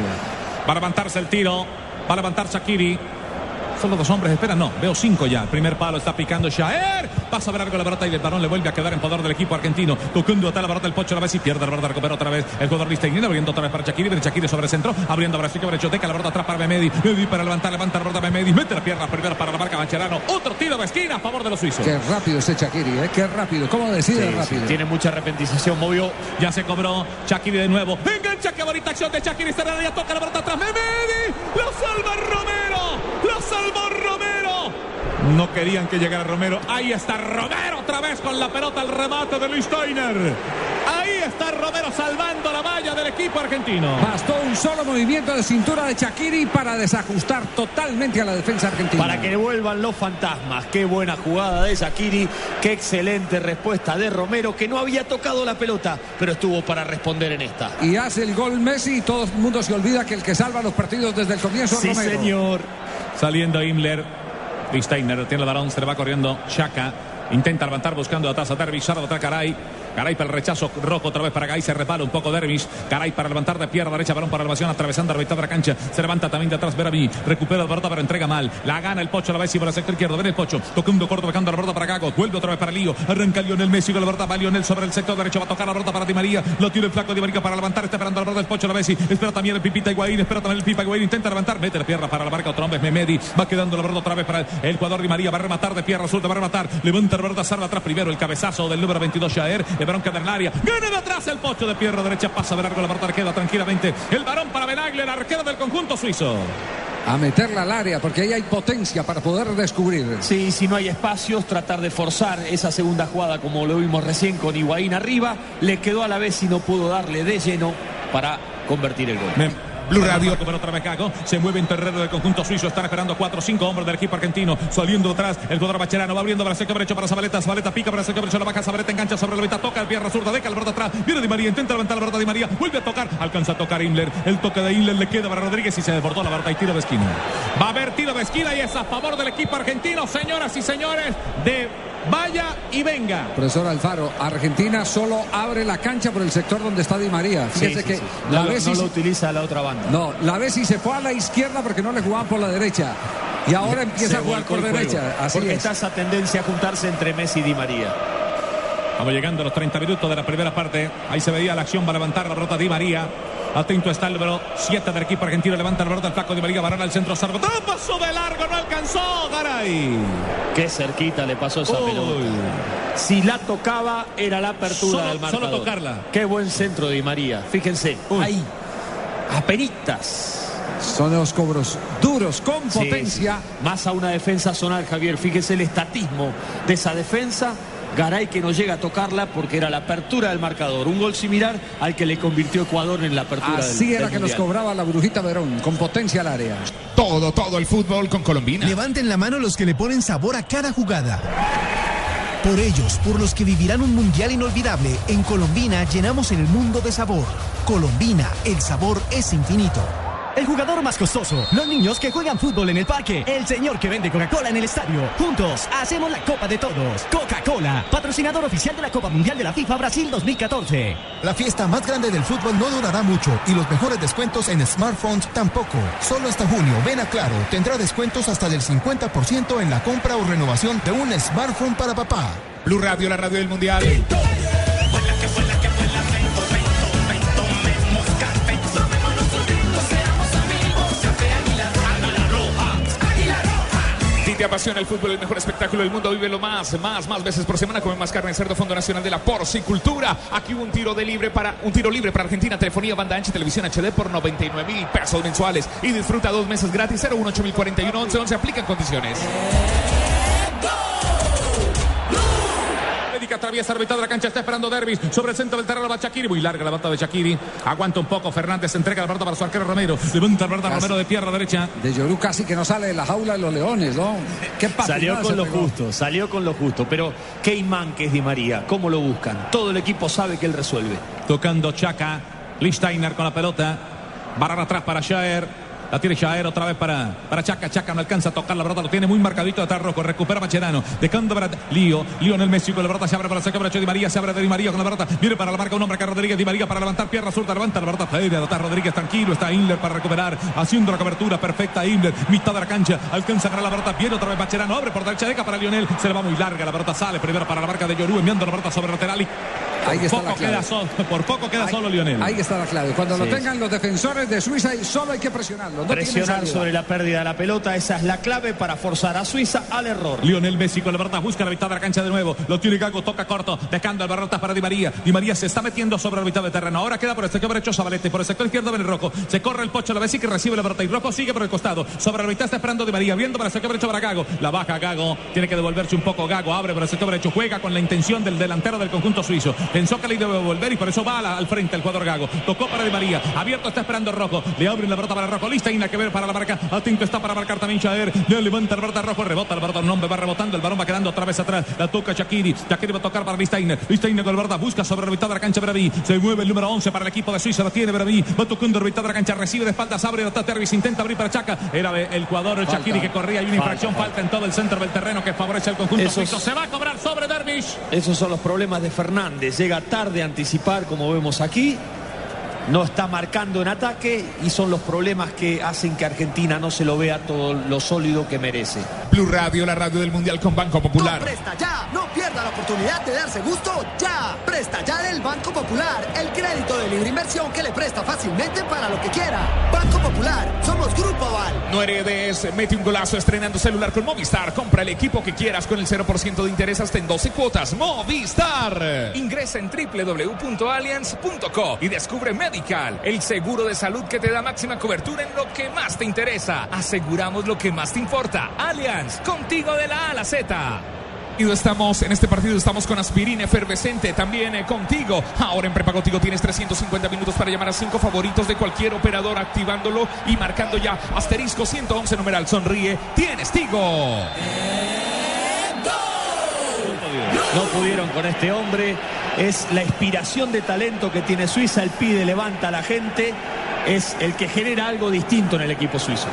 Va a levantarse el tiro. Va a levantar Shakiri. Solo dos hombres esperan. No, veo cinco ya. El primer palo está picando Shaer. Pasa a ver algo la pelota y el balón le vuelve a quedar en poder del equipo argentino. Tocando atrás la pelota el Pocho a la vez y pierde la pelota. Recupera otra vez el jugador Listein. Abriendo otra vez para Shakiri. Viene Shakiri sobre el centro. Abriendo para Chico Brechoteca. La pelota atrás para Memedi. Memedi para levantar. Levanta la pelota Memedi. Mete la pierna primero para la marca Bacherano. Otro tiro de esquina a favor de los suizos. Qué rápido ese Shakiri, ¿eh? Qué rápido. ¿Cómo decide Sí, sí, rápido? tiene mucha repentización, movió. Ya se cobró Shakiri de nuevo. Engancha, qué bonita acción de Shakiri. Se ya toca la pelota atrás. Memedi. Lo salva Romero. Lo salvó Romero. No querían que llegara Romero. Ahí está Romero otra vez con la pelota al remate de Luis Steiner. Ahí está Romero salvando la malla del equipo argentino. Bastó un solo movimiento de cintura de Shakiri para desajustar totalmente a la defensa argentina. Para que vuelvan los fantasmas. Qué buena jugada de Shakiri. Qué excelente respuesta de Romero, que no había tocado la pelota, pero estuvo para responder en esta. Y hace el gol Messi y todo el mundo se olvida que el que salva los partidos desde el comienzo es Sí, Romero. señor. Saliendo Himmler. Steiner tiene el balón, se le va corriendo. Chaka intenta levantar buscando a Dervish. Ahora atrás Caray. Caray para el rechazo rojo otra vez para Gay. Se repara un poco Dervish. Caray para levantar de pierna derecha. Balón para elevación atravesando la mitad de la cancha. Se levanta también de atrás Verami. Recupera la pelota pero entrega mal. La gana el Pocho la vez y por el sector izquierdo. Viene el Pocho. Tocando corto dejando la pelota para Gago. Vuelve otra vez para Lío. Arranca Lionel Messi con la pelota. Va Lionel sobre el sector derecho. Va a tocar la pelota para Di María. Lo tiene el flaco Di María para levantar. Está esperando la pelota del Pocho la vez. Espera también el Pipita Higuaín. Espera también el Pipa Higuaín. Intenta levantar. Mete la pierna para la. Otro hombre es Memedi. Va quedando la pelota otra vez para el jugador Di María. Va a rematar de pierna. Resulta va a rematar. Levanta la pelota. Salva atrás primero el cabezazo del número 22 Jaer. El varón queda en el área. Viene de atrás el pocho de pierna derecha. Pasa de largo la pelota queda tranquilamente. El varón para Benagle, el arquero del conjunto suizo. A meterla al área porque ahí hay potencia para poder descubrir. Sí, si no hay espacios, tratar de forzar esa segunda jugada como lo vimos recién con Higuaín arriba. Le quedó a la vez y no pudo darle de lleno para convertir el gol. Blue Radio. Otra vez Gago. Se mueve en terreno del conjunto suizo. Están esperando cuatro o cinco hombres del equipo argentino. Saliendo atrás. El jugador Bacherano va abriendo para el sector derecho para Zabaleta. Zabaleta pica para el sector derecho. La baja Zabaleta engancha sobre la mitad. Toca el pierna zurda. Deja el borde atrás. Viene Di María. Intenta levantar la verdad Di María. Vuelve a tocar. Alcanza a tocar Inler. El toque de Inler le queda para Rodríguez y se desbordó la verdad y tiro de esquina. Va a haber tiro de esquina y es a favor del equipo argentino. Señoras y señores, de vaya y venga. Profesor Alfaro, Argentina solo abre la cancha por el sector donde está Di María. Sí, Fíjese sí, que sí. la No, lo- Bessi- no lo utiliza la otra banda. No, la Bessi se fue a la izquierda porque no le jugaban por la derecha. Y ahora empieza Se a jugar por derecha. Así porque es. está esa tendencia a juntarse entre Messi y Di María. Vamos llegando a los 30 minutos de la primera parte. Ahí se veía la acción para levantar la pelota Di María. Atento está el número 7 del equipo argentino. Levanta la pelota el flaco Di María. Varón al centro. Sargo. ¡Ah, Pasó de largo. No alcanzó. Garay. Qué cerquita le pasó esa Uy. pelota. Si la tocaba, era la apertura Solo- del marcador. solo tocarla. Qué buen centro de Di María. Fíjense, ahí. Apenitas. Son los cobros duros, con Sí, potencia. sí. Más a una defensa zonal, Javier. Fíjese el estatismo de esa defensa. Garay que no llega a tocarla porque era la apertura del marcador. Un gol similar al que le convirtió Ecuador en la apertura del Así era del que nos cobraba la brujita Verón, con potencia al área. Todo, todo el fútbol con Colombina. Levanten la mano los que le ponen sabor a cada jugada. Por ellos, por los que vivirán un mundial inolvidable, en Colombina llenamos el mundo de sabor. Colombina, el sabor es infinito. El jugador más costoso, los niños que juegan fútbol en el parque, el señor que vende Coca-Cola en el estadio. Juntos hacemos la Copa de Todos. Coca-Cola, patrocinador oficial de la Copa Mundial de la FIFA Brasil 2014. La fiesta más grande del fútbol no durará mucho y los mejores descuentos en smartphones tampoco. Solo hasta junio, ven a Claro, tendrá descuentos hasta del 50% en la compra o renovación de un smartphone para papá. Blue Radio, la radio del mundial. Te apasiona el fútbol, el mejor espectáculo del mundo, vívelo más, más, más veces por semana. Come más carne cerdo, Fondo Nacional de la Porcicultura. Aquí un tiro de libre para un tiro libre para Argentina, telefonía, banda ancha televisión HD por 99 mil pesos mensuales. Y disfruta dos meses gratis, 018 041 11 11. Aplican condiciones. América atraviesa la mitad de la cancha, está esperando Dervis. Sobre el centro del terreno va Shakiri. Muy larga la bata de Shakiri. Aguanta un poco. Fernández entrega la pelota para su arquero Romero. Levanta la pelota. Romero de pierna derecha. De Yorú casi que no sale de la jaula de los leones, ¿no? Qué Salió con lo pegó. justo, salió con lo justo. Pero qué imán que es Di María, cómo lo buscan. Todo el equipo sabe que él resuelve. Tocando Chaca. Listeiner con la pelota. Barrar atrás para Shaer. La tiene Shaer otra vez para, para Chaca. Chaca no alcanza a tocar la pelota. Lo tiene muy marcadito atrás Rojo. Recupera Macherano. Dejando para Lío. Lío en el Messi con la pelota. Se abre para derecho de Di María. Se abre de Di María con la pelota. Viene para la marca un hombre acá Rodríguez. Di María para levantar pierna zurda. Levanta la pelota. Fede. Rodríguez tranquilo. Está Inler para recuperar. Haciendo la cobertura perfecta. Inler. Mitad de la cancha. Alcanza a ganar la pelota. Viene otra vez Macherano. Abre por derecha. Deja para Lionel. Se le va muy larga. La pelota sale primero para la marca de Yorú. Enviando la pelota sobre lateral. Y Ahí por está poco la clave. queda solo, por poco queda Ahí- solo Lionel. Ahí está la clave. Cuando lo tengan los defensores de Suiza, y solo hay que presionarlo. No Presionar sobre la pérdida de la pelota, esa es la clave para forzar a Suiza al error. Lionel Messi con la pelota busca la mitad de la cancha de nuevo. Lo tiene Gago, toca corto, dejando el barrotas para Di María. Di María se está metiendo sobre la mitad de terreno. Ahora queda por el sector derecho Zabalete, por el sector izquierdo viene Rojo. Se corre el pocho, la Messi que recibe la pelota y Rojo sigue por el costado. Sobre la mitad está esperando Di María, viendo para el sector derecho para Gago. La baja Gago, tiene que devolverse un poco Gago, abre por el sector derecho, juega con la intención del delantero del conjunto suizo. Pensó que le iba a volver y por eso va al frente el jugador Gago. Tocó para Di María, abierto está esperando Rojo. Le abren la pelota para Rojo, lista que ver para la marca. Atento está para marcar también Chaer. Le levanta pelota Rojo, rebota un hombre va rebotando, el balón va quedando otra vez atrás. La toca Shakiri. Shakiri va a tocar para Listeiner. Listeiner con busca sobre la mitad de la cancha Braví. Se mueve el número 11 para el equipo de Suiza, lo tiene Braví. Va tocando la mitad de la cancha, recibe de espaldas, abre la Tervis, intenta abrir para Chaca. Era el jugador el. Shakiri que corría y una Falta, infracción, falta, en todo el centro del terreno que favorece al conjunto Esos- suizo. Se va a cobrar sobre Dervish. Esos son los problemas de Fernández. Llega tarde a anticipar, como vemos aquí. No está marcando en ataque y son los problemas que hacen que Argentina no se lo vea todo lo sólido que merece. Blue Radio, la radio del mundial con Banco Popular. Presta ya, no pierda la oportunidad de darse gusto ya. Presta ya del Banco Popular, el crédito de libre inversión que le presta fácilmente para lo que quiera. Banco Popular, somos Grupo Aval. No heredes, mete un golazo estrenando celular con Movistar. Compra el equipo que quieras con el 0% de interés hasta en 12 cuotas. Movistar. Ingresa en www.allianz.co y descubre El seguro de salud que te da máxima cobertura en lo que más te interesa. Aseguramos lo que más te importa. Allianz, contigo de la A a la Z. Estamos en este partido, estamos con aspirina efervescente también eh, contigo. Ahora en Prepa Contigo tienes 350 minutos para llamar a cinco favoritos de cualquier operador activándolo y marcando ya asterisco 111 numeral sonríe. Tienes Tigo. No pudieron con este hombre. Es la inspiración de talento que tiene Suiza. El pide, levanta a la gente. Es el que genera algo distinto en el equipo suizo.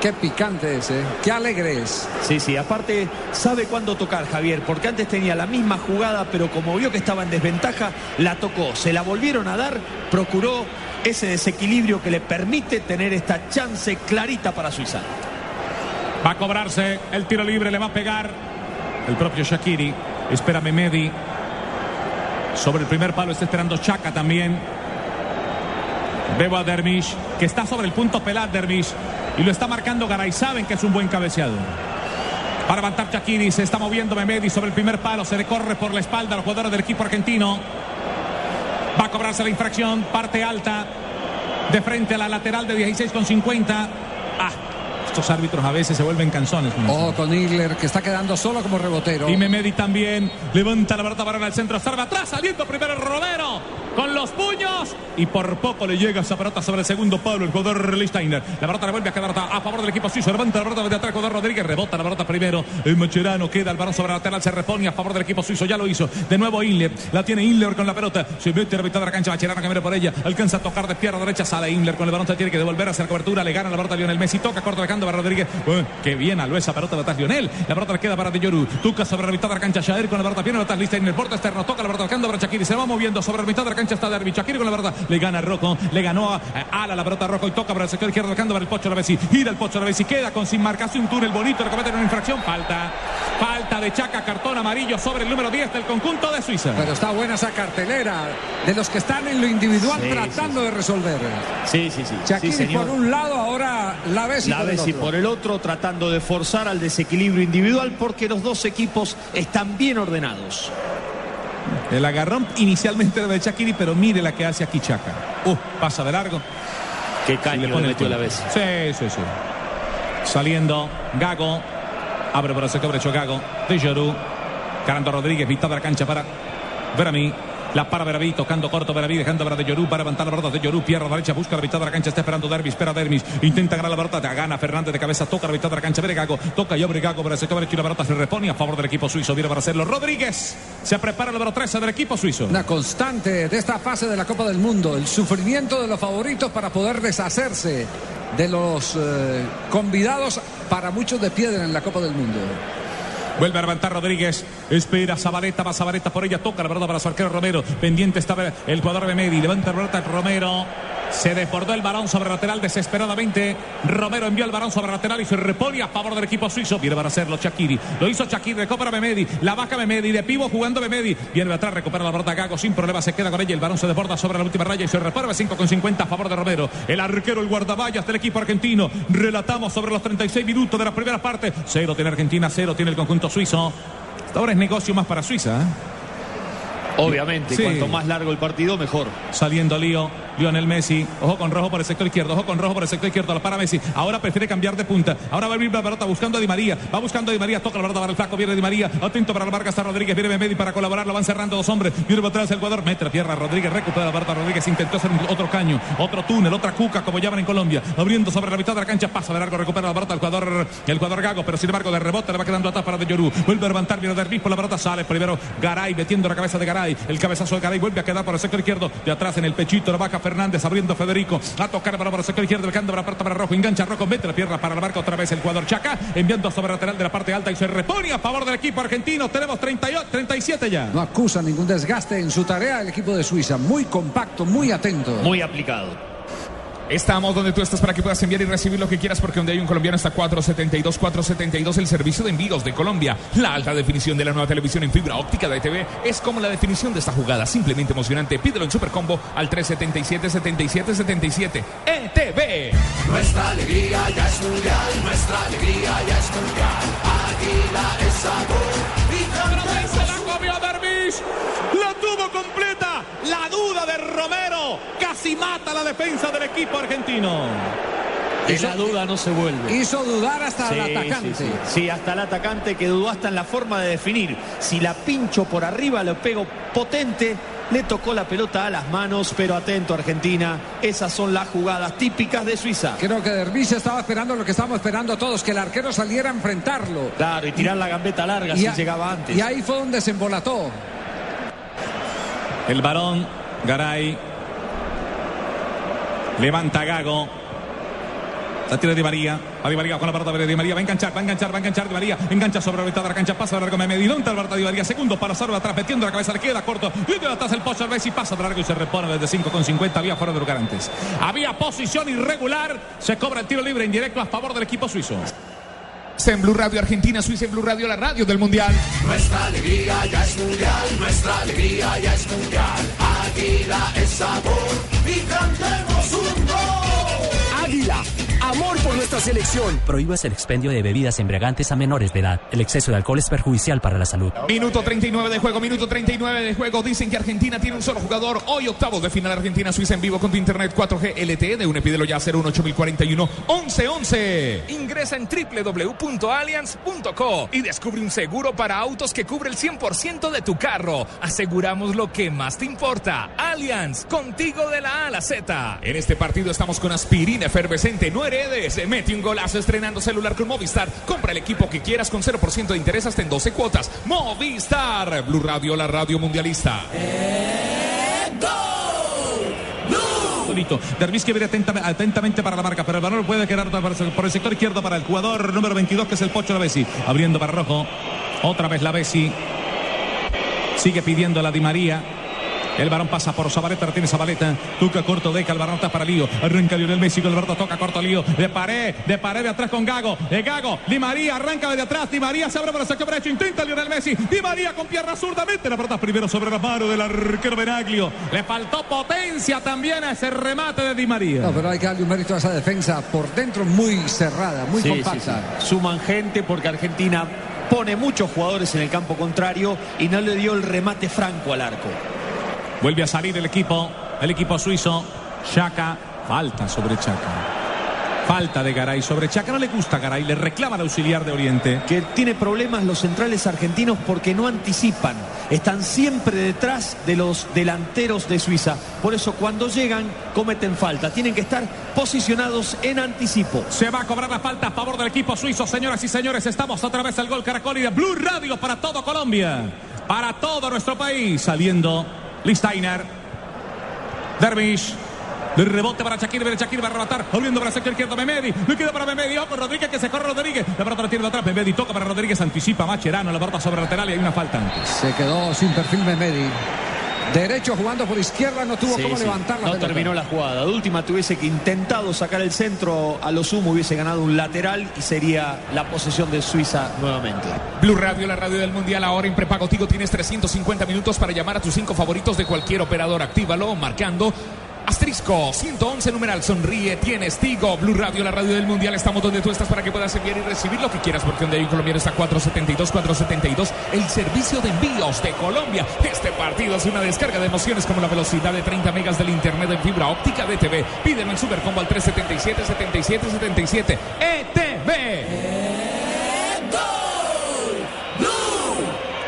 Qué picante es, ¿eh? Qué alegre es. Sí, sí, aparte sabe cuándo tocar Javier, porque antes tenía la misma jugada, pero como vio que estaba en desventaja, la tocó, se la volvieron a dar, procuró ese desequilibrio que le permite tener esta chance clarita para Suiza. Va a cobrarse el tiro libre, le va a pegar el propio Shakiri. Espera Memedi. Sobre el primer palo está esperando Chaka también. Veo a Dermish, que está sobre el punto pelat Dermish. Y lo está marcando Garay. Saben que es un buen cabeceador. Para levantar Shakiri, se está moviendo Memedi sobre el primer palo. Se le corre por la espalda a los jugadores del equipo argentino. Va a cobrarse la infracción. Parte alta. De frente a la lateral de 16 con 50. Estos árbitros a veces se vuelven canzones. Oh, con Igler, que está quedando solo como rebotero. Y Memedi también levanta la pelota para el centro. Salva atrás, saliendo primero Romero. Con los puños. Y por poco le llega esa pelota sobre el segundo palo el jugador Lichsteiner. La pelota le vuelve a quedar a favor del equipo suizo. Levanta la pelota desde atrás jugador Rodríguez. Rebota la pelota primero. El Macherano queda el balón sobre la lateral. Se repone a favor del equipo suizo. Ya lo hizo. De nuevo Inler. La tiene Inler con la pelota. Se mete a la mitad de la cancha. Macherano viene por ella. Alcanza a tocar de pierna derecha. Sale Inler con el balón. Se tiene que devolver hacia la cobertura. Le gana la pelota a Lionel Messi. Toca corto dejando para Rodríguez. Que bien aló esa pelota de atrás Lionel. La pelota le queda para De Yoru. Tuca sobre la mitad de la cancha. Shader con la pelota. Viene atrás Lichsteiner. Porta externo. Toca la pelota dejando para Shakiri. Se va moviendo sobre la mitad de la cancha. Está Derby. Shakiri con la verdad. Le gana Rocco. Le ganó a Ala la pelota Rocco y toca para el sector izquierdo dejando para el Pocho Lavesi. Gira el Pocho Lavesi. Queda con sin marcación un túnel bonito. Le cometen una infracción. Falta. Falta de Chaca. Cartón amarillo sobre el número 10 del conjunto de Suiza. Pero está buena esa cartelera de los que están en lo individual Sí, tratando de resolver. Sí, sí, sí. Shakiri Sí, señor. por un lado, ahora la Bessi La Bessi por el otro, tratando de forzar al desequilibrio individual porque los dos equipos están bien ordenados. El agarrón inicialmente era de Shakiri, pero mire la que hace aquí Chaca. Uh, pasa de largo. Qué caño Y le metió la cuello. Bessi. Sí, sí, sí. Saliendo Gago. Abre por el sector derecho Gago. De Jorú. Carando Rodríguez, mitad de la cancha para Verami. La para Veraví, tocando corto Veraví, dejando para De Llorú para levantar la pelota de Llorú, pierna derecha, busca la mitad de la cancha, está esperando Dermis, espera Dermis, intenta ganar la pelota, gana Fernández de cabeza, toca la mitad de la cancha, Gago, toca y abre Gago para sector derecho y la pelota se repone a favor del equipo suizo, viene para hacerlo Rodríguez, se prepara el número 13 del equipo suizo. Una constante de esta fase de la Copa del Mundo, el sufrimiento de los favoritos para poder deshacerse de los eh, convidados para muchos de piedra en la Copa del Mundo. Vuelve a levantar Rodríguez. Espera Zabaleta. Va Zabaleta por ella. Toca la pelota para su arquero Romero. Pendiente está el jugador de Medi. Levanta la pelota Romero. Se desbordó el balón sobre lateral desesperadamente. Romero envió el balón sobre lateral y se repone a favor del equipo suizo. Viene para hacerlo Shakiri. Lo hizo Shakiri. Recupera Memedi. La baja Memedi. De pivo jugando Memedi. Viene de atrás. Recupera la pelota Gago. Sin problema se queda con ella. El balón se desborda sobre la última raya y se repara 5 con 50 a favor de Romero. El arquero, el guardaballas del equipo argentino. Relatamos sobre los 36 minutos de la primera parte. Cero tiene Argentina. Cero tiene el conjunto suizo. Hasta ahora es negocio más para Suiza. ¿eh? Obviamente, Sí. cuanto más largo el partido, mejor. Saliendo Lío, Lionel Messi. Ojo con rojo por el sector izquierdo, ojo con rojo por el sector izquierdo. La para Messi. Ahora prefiere cambiar de punta. Ahora va a abrir la pelota buscando a Di María. Va buscando a Di María. Toca la pelota para el flaco. Viene Di María. Atento para la marca. Está Rodríguez. Viene Memedi para colaborar. Lo van cerrando dos hombres. Viene atrás el jugador. Mete la tierra. Rodríguez recupera la pelota. Rodríguez intentó hacer otro caño. Otro túnel. Otra cuca, como llaman en Colombia. Abriendo sobre la mitad de la cancha. Pasa de largo. Recupera la pelota el jugador, el jugador Gago. Pero sin embargo, de rebote le va quedando atrás para De Llorú. Vuelve a levantar. Viene Dervis por la pelota. Sale primero Garay metiendo la cabeza de Garay. El cabezazo de Garay vuelve a quedar por el sector izquierdo. De atrás en el pechito la baja Fernández abriendo Federico. A tocar para, para el sector izquierdo. Dejando para la parte para Rojo. Engancha Rojo. Mete la pierna para la marca otra vez el jugador Chaca. Enviando sobre lateral de la parte alta y se repone a favor del equipo argentino. Tenemos 38, 37 ya. No acusa ningún desgaste en su tarea el equipo de Suiza. Muy compacto, muy atento. Muy aplicado. Estamos donde tú estás para que puedas enviar y recibir lo que quieras porque donde hay un colombiano está 472 472 el servicio de envíos de Colombia. La alta definición de la nueva televisión en fibra óptica de TV es como la definición de esta jugada, simplemente emocionante. Pídelo en Supercombo al 377 77 77 ETV. Nuestra alegría ya es mundial, nuestra alegría ya es mundial. Águila es sabor y cantemos la comió Dervish. La tuvo completa. La duda de Romero casi mata la defensa del equipo argentino. De la duda no se vuelve. Hizo dudar hasta Sí, el atacante. Sí, sí. Sí, hasta el atacante que dudó hasta en la forma de definir. Si la pincho por arriba, lo pego potente. Le tocó la pelota a las manos, pero atento Argentina. Esas son las jugadas típicas de Suiza. Creo que Dervish estaba esperando lo que estábamos esperando todos, que el arquero saliera a enfrentarlo. Claro, y tirar la gambeta larga Y si a- llegaba antes. Y ahí fue donde se embolató. El varón, Garay. Levanta Gago. La tira Di María. Va Di María con la pelota de Di María. Va a enganchar, va a enganchar, va a enganchar Di María. Engancha sobre la mitad de la cancha. Pasa de largo Memedi. ¿Dónde está el Barta Di María? Segundo para Sarva atrás. Metiendo la cabeza. Le queda corto. Viene atrás el pocho. Messi pasa de largo y se repone desde 5 con 50. Había fuera de lugar antes. Había posición irregular. Se cobra el tiro libre indirecto a favor del equipo suizo. En Blue Radio Argentina, Suiza en Blue Radio, la radio del Mundial. Nuestra alegría ya es mundial, nuestra alegría ya es mundial. Águila es sabor y cantemos un gol. Águila, amor por nuestra selección. Prohíbas el expendio de bebidas embriagantes a menores de edad. El exceso de alcohol es perjudicial para la salud. Minuto 39 de juego, minuto 39 de juego. Dicen que Argentina tiene un solo jugador. Hoy octavos de final Argentina-Suiza en vivo con tu internet 4G LTE de un pídelo ya 01841 1111. Ingresa en www.allianz.co y descubre un seguro para autos que cubre el 100% de tu carro. Aseguramos lo que más te importa. Allianz, contigo de la A a la Z. En este partido estamos con aspirina efervescente. No heredes. Mete un golazo estrenando celular con Movistar. Compra el equipo que quieras con 0% de interés hasta en 12 cuotas. Movistar. Blue Radio, la radio mundialista. Bonito. Dervis que viene atenta- atentamente para la marca, pero el balón puede quedar por el- sector izquierdo para el jugador número 22, que es el Pocho Lavesi. Abriendo para Rojo. Otra vez Lavesi. Sigue pidiendo la Di María. El balón pasa por Zabaleta, retiene Zabaleta. Toca corto, deja el está para Lío. Arranca Lionel Messi balón, toca corto Lío. De pared, de pared de atrás con Gago. De Gago, Di María arranca de atrás. Di María se abre por el sector derecho. Intenta Lionel Messi. Di María con pierna zurda. Mete la pelota primero sobre la mano del arquero Benaglio. Le faltó potencia también a ese remate de Di María. No, pero hay que darle un mérito a esa defensa por dentro muy cerrada, muy Sí, sí, compacta. sí. Suman gente porque Argentina pone muchos jugadores en el campo contrario y no le dio el remate franco al arco. Vuelve a salir el equipo, el equipo suizo. Chaca, falta sobre Chaca. Falta de Garay sobre Chaca. No le gusta Garay, le reclama al auxiliar de Oriente. Que tiene problemas los centrales argentinos porque no anticipan. Están siempre detrás de los delanteros de Suiza. Por eso cuando llegan cometen falta. Tienen que estar posicionados en anticipo. Se va a cobrar la falta a favor del equipo suizo, señoras y señores. Estamos otra vez al gol Caracol y de Blue Radio para todo Colombia. Para todo nuestro país. Saliendo Listainer. Dervish. De rebote para Shakir, Shakir va a rematar, volviendo para el sector izquierdo Memedi, le queda para Memedi, ojo Rodríguez que se corre Rodríguez, la pelota la tiene de atrás, Memedi toca para Rodríguez, anticipa Macherano, la pelota sobre el lateral y hay una falta. Se quedó sin perfil Memedi. Derecho jugando por izquierda, no tuvo Sí, cómo sí. levantar la No pelota. terminó la jugada. De última tuviese que intentado sacar el centro a lo sumo, hubiese ganado un lateral y sería la posesión de Suiza nuevamente. Blue Radio, la radio del Mundial. Ahora en prepago Tigo tienes 350 minutos para llamar a tus cinco favoritos de cualquier operador. Actívalo marcando asterisco 111 numeral. Sonríe, tienes Tigo. Blue Radio, la radio del Mundial. Estamos donde tú estás para que puedas enviar y recibir lo que quieras. Porque donde hay un colombiano está 472, 472. El servicio de envíos de Colombia. Este partido es una descarga de emociones como la velocidad de 30 megas del internet en fibra óptica de TV. Pídelo en Supercombo al 377 77 77 ETV.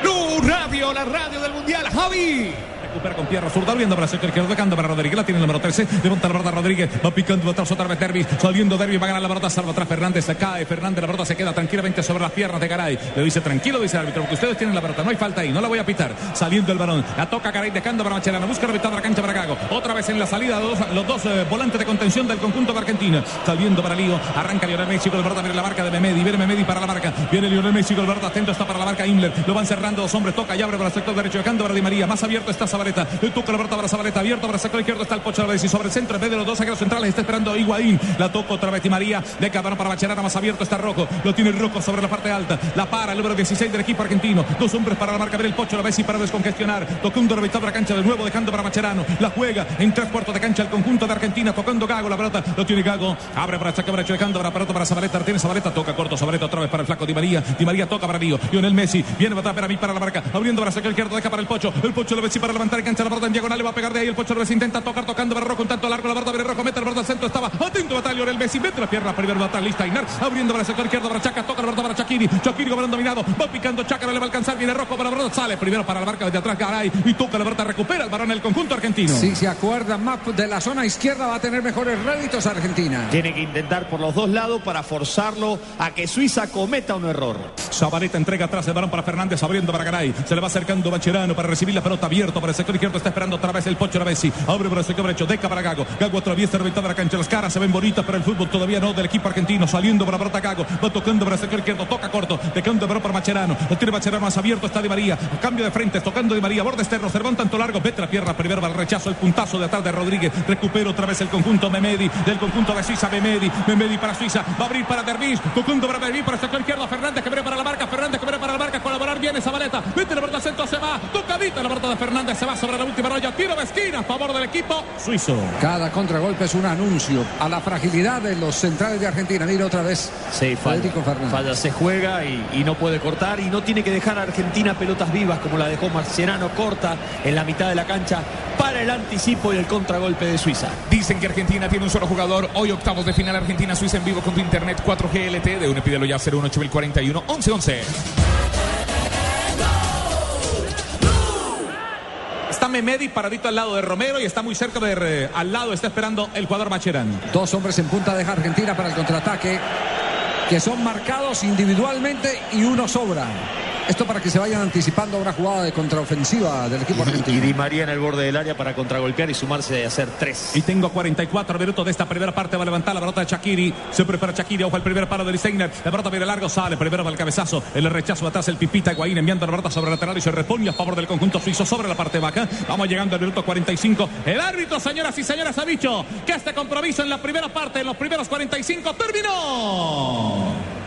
Blue Radio, la radio del Mundial. Javi. Recupera con pierna zurda, abriendo para sector izquierdo, tocando para Rodríguez, la tiene el número 13, levanta la pelota Rodríguez, va picando atrás otra vez Derby, saliendo Derby, va a ganar la pelota, salva atrás Fernández, se cae, Fernández, la pelota se queda tranquilamente sobre las piernas de Garay, le dice tranquilo, dice el árbitro, porque ustedes tienen la pelota, no hay falta ahí, no la voy a pitar, saliendo el balón, la toca Garay, dejando para Macherano, busca la mitad de la cancha para Gago, otra vez en la salida, los, dos eh, volantes de contención del conjunto de Argentina, saliendo para Lío, arranca Lionel Messi con el pelota, viene la marca de Memedi, viene Memedi para la marca, viene Lionel Messi con el pelota, atento está para la marca Imler, lo van cerrando dos hombres, toca y abre para el sector derecho, dejando para Di María, más abierto está Zabaleta, Zabaleta. Le toca la pelota para Zabaleta. Abierto para sector izquierdo está el Pocho López. Y sobre el centro, en vez de los dos zagueros centrales, está esperando Higuaín. La toca otra vez Di María. De Cabrón para Macherano. Más abierto está Rojo. Lo tiene Rojo sobre la parte alta. La para el número 16 del equipo argentino. Dos hombres para la marca. El Pocho López y para descongestionar. La mitad de la cancha de nuevo, dejando para Macherano. La juega en tres cuartos de cancha el conjunto de Argentina. Tocando Gago. La pelota lo tiene Gago. Abre para. Dejando para pelota para Zabaleta. Tiene Zabaleta. Toca corto Zabaleta otra vez para el flaco Di María. Di María toca para Río. Lionel Messi. Viene para mí para la marca. Abriendo para sacar izquierdo. Deja para el Pocho. El Pocho lo ve para levantar y cancha la pelota en diagonal. Le va a pegar de ahí. El Pocho lo intenta tocar tocando para Rojo. Un tanto largo. La verdad viene Rojo. Mete el borde al centro. Estaba atento batalla Lionel Messi. Mete la pierna. Primero batalla lista. Inar. Abriendo para el sector izquierdo para Chaca. Toca la verdad para Chakiri. Chakiri balón dominado. Va picando Chaca. No le va a alcanzar. Viene Rojo para la verdad. Sale primero para la marca desde atrás. Garay. Y toca la verdad. Recupera el varón el conjunto argentino. Si se acuerdan más de la zona izquierda va a tener mejores réditos Argentina. Tiene que intentar por los dos lados para forzarlo a que Suiza cometa un error. Zabaleta entrega atrás el balón para Fernández, abriendo para Garay. Se le va acercando Bacherano para recibir la pelota abierto para el sector izquierdo. Está esperando otra vez el Pocho Ravesi. Abre para el sector derecho, deca para Gago. Gago atraviesa la mitad de la cancha. Las caras se ven bonitas, pero el fútbol todavía no del equipo argentino. Saliendo para la pelota Gago. Va tocando para el sector izquierdo, toca corto. El balón para Macherano. Lo tiene Macherano más abierto. Está Di María. Cambio de frente, tocando Di María. Borde externo, se tanto largo. Vete la pierna. Primero va el rechazo, el puntazo de atrás de Rodríguez. Recupera otra vez el conjunto Memedi. Del conjunto de Suiza, Memedi. Memedi para Suiza. Va a abrir para Dervis. Tocando para Dervis. Para el sector izquierdo. Fernández que viene para la marca. Fernández que viene para la marca. Colaborar bien esa baleta. Mete la pelota centro. Se va. Tocadita la pelota de Fernández. Va sobre la última raya. Tiro de esquina a favor del equipo suizo. Cada contragolpe es un anuncio a la fragilidad de los centrales de Argentina. Mira otra vez. Sí, falla, falla, se juega y, y, no puede cortar y no tiene que dejar a Argentina pelotas vivas como la dejó Marciano corta en la mitad de la cancha para el anticipo y el contragolpe de Suiza. Dicen que Argentina tiene un solo jugador. Hoy octavos de final Argentina-Suiza en vivo con tu internet 4G LTE de UNE. ya 01841 1111. Está Memedi paradito al lado de Romero y está muy cerca de al lado está esperando el jugador Macherano. Dos hombres en punta de Argentina para el contraataque que son marcados individualmente y uno sobra. Esto para que se vayan anticipando a una jugada de contraofensiva del equipo argentino. Y Di María en el borde del área para contragolpear y sumarse a hacer tres. Y tengo 44 minutos de esta primera parte. Va a levantar la pelota de Shakiri. Se prepara Shakiri. Ojo el primer palo de Liseiner. La pelota viene largo. Sale primero para el cabezazo. El rechazo atrás el Pipita Guaín enviando la pelota sobre el lateral y se repone a favor del conjunto suizo sobre la parte baja. Vamos llegando al minuto 45. El árbitro, señoras y señores, ha dicho que este compromiso en la primera parte, en los primeros 45, terminó.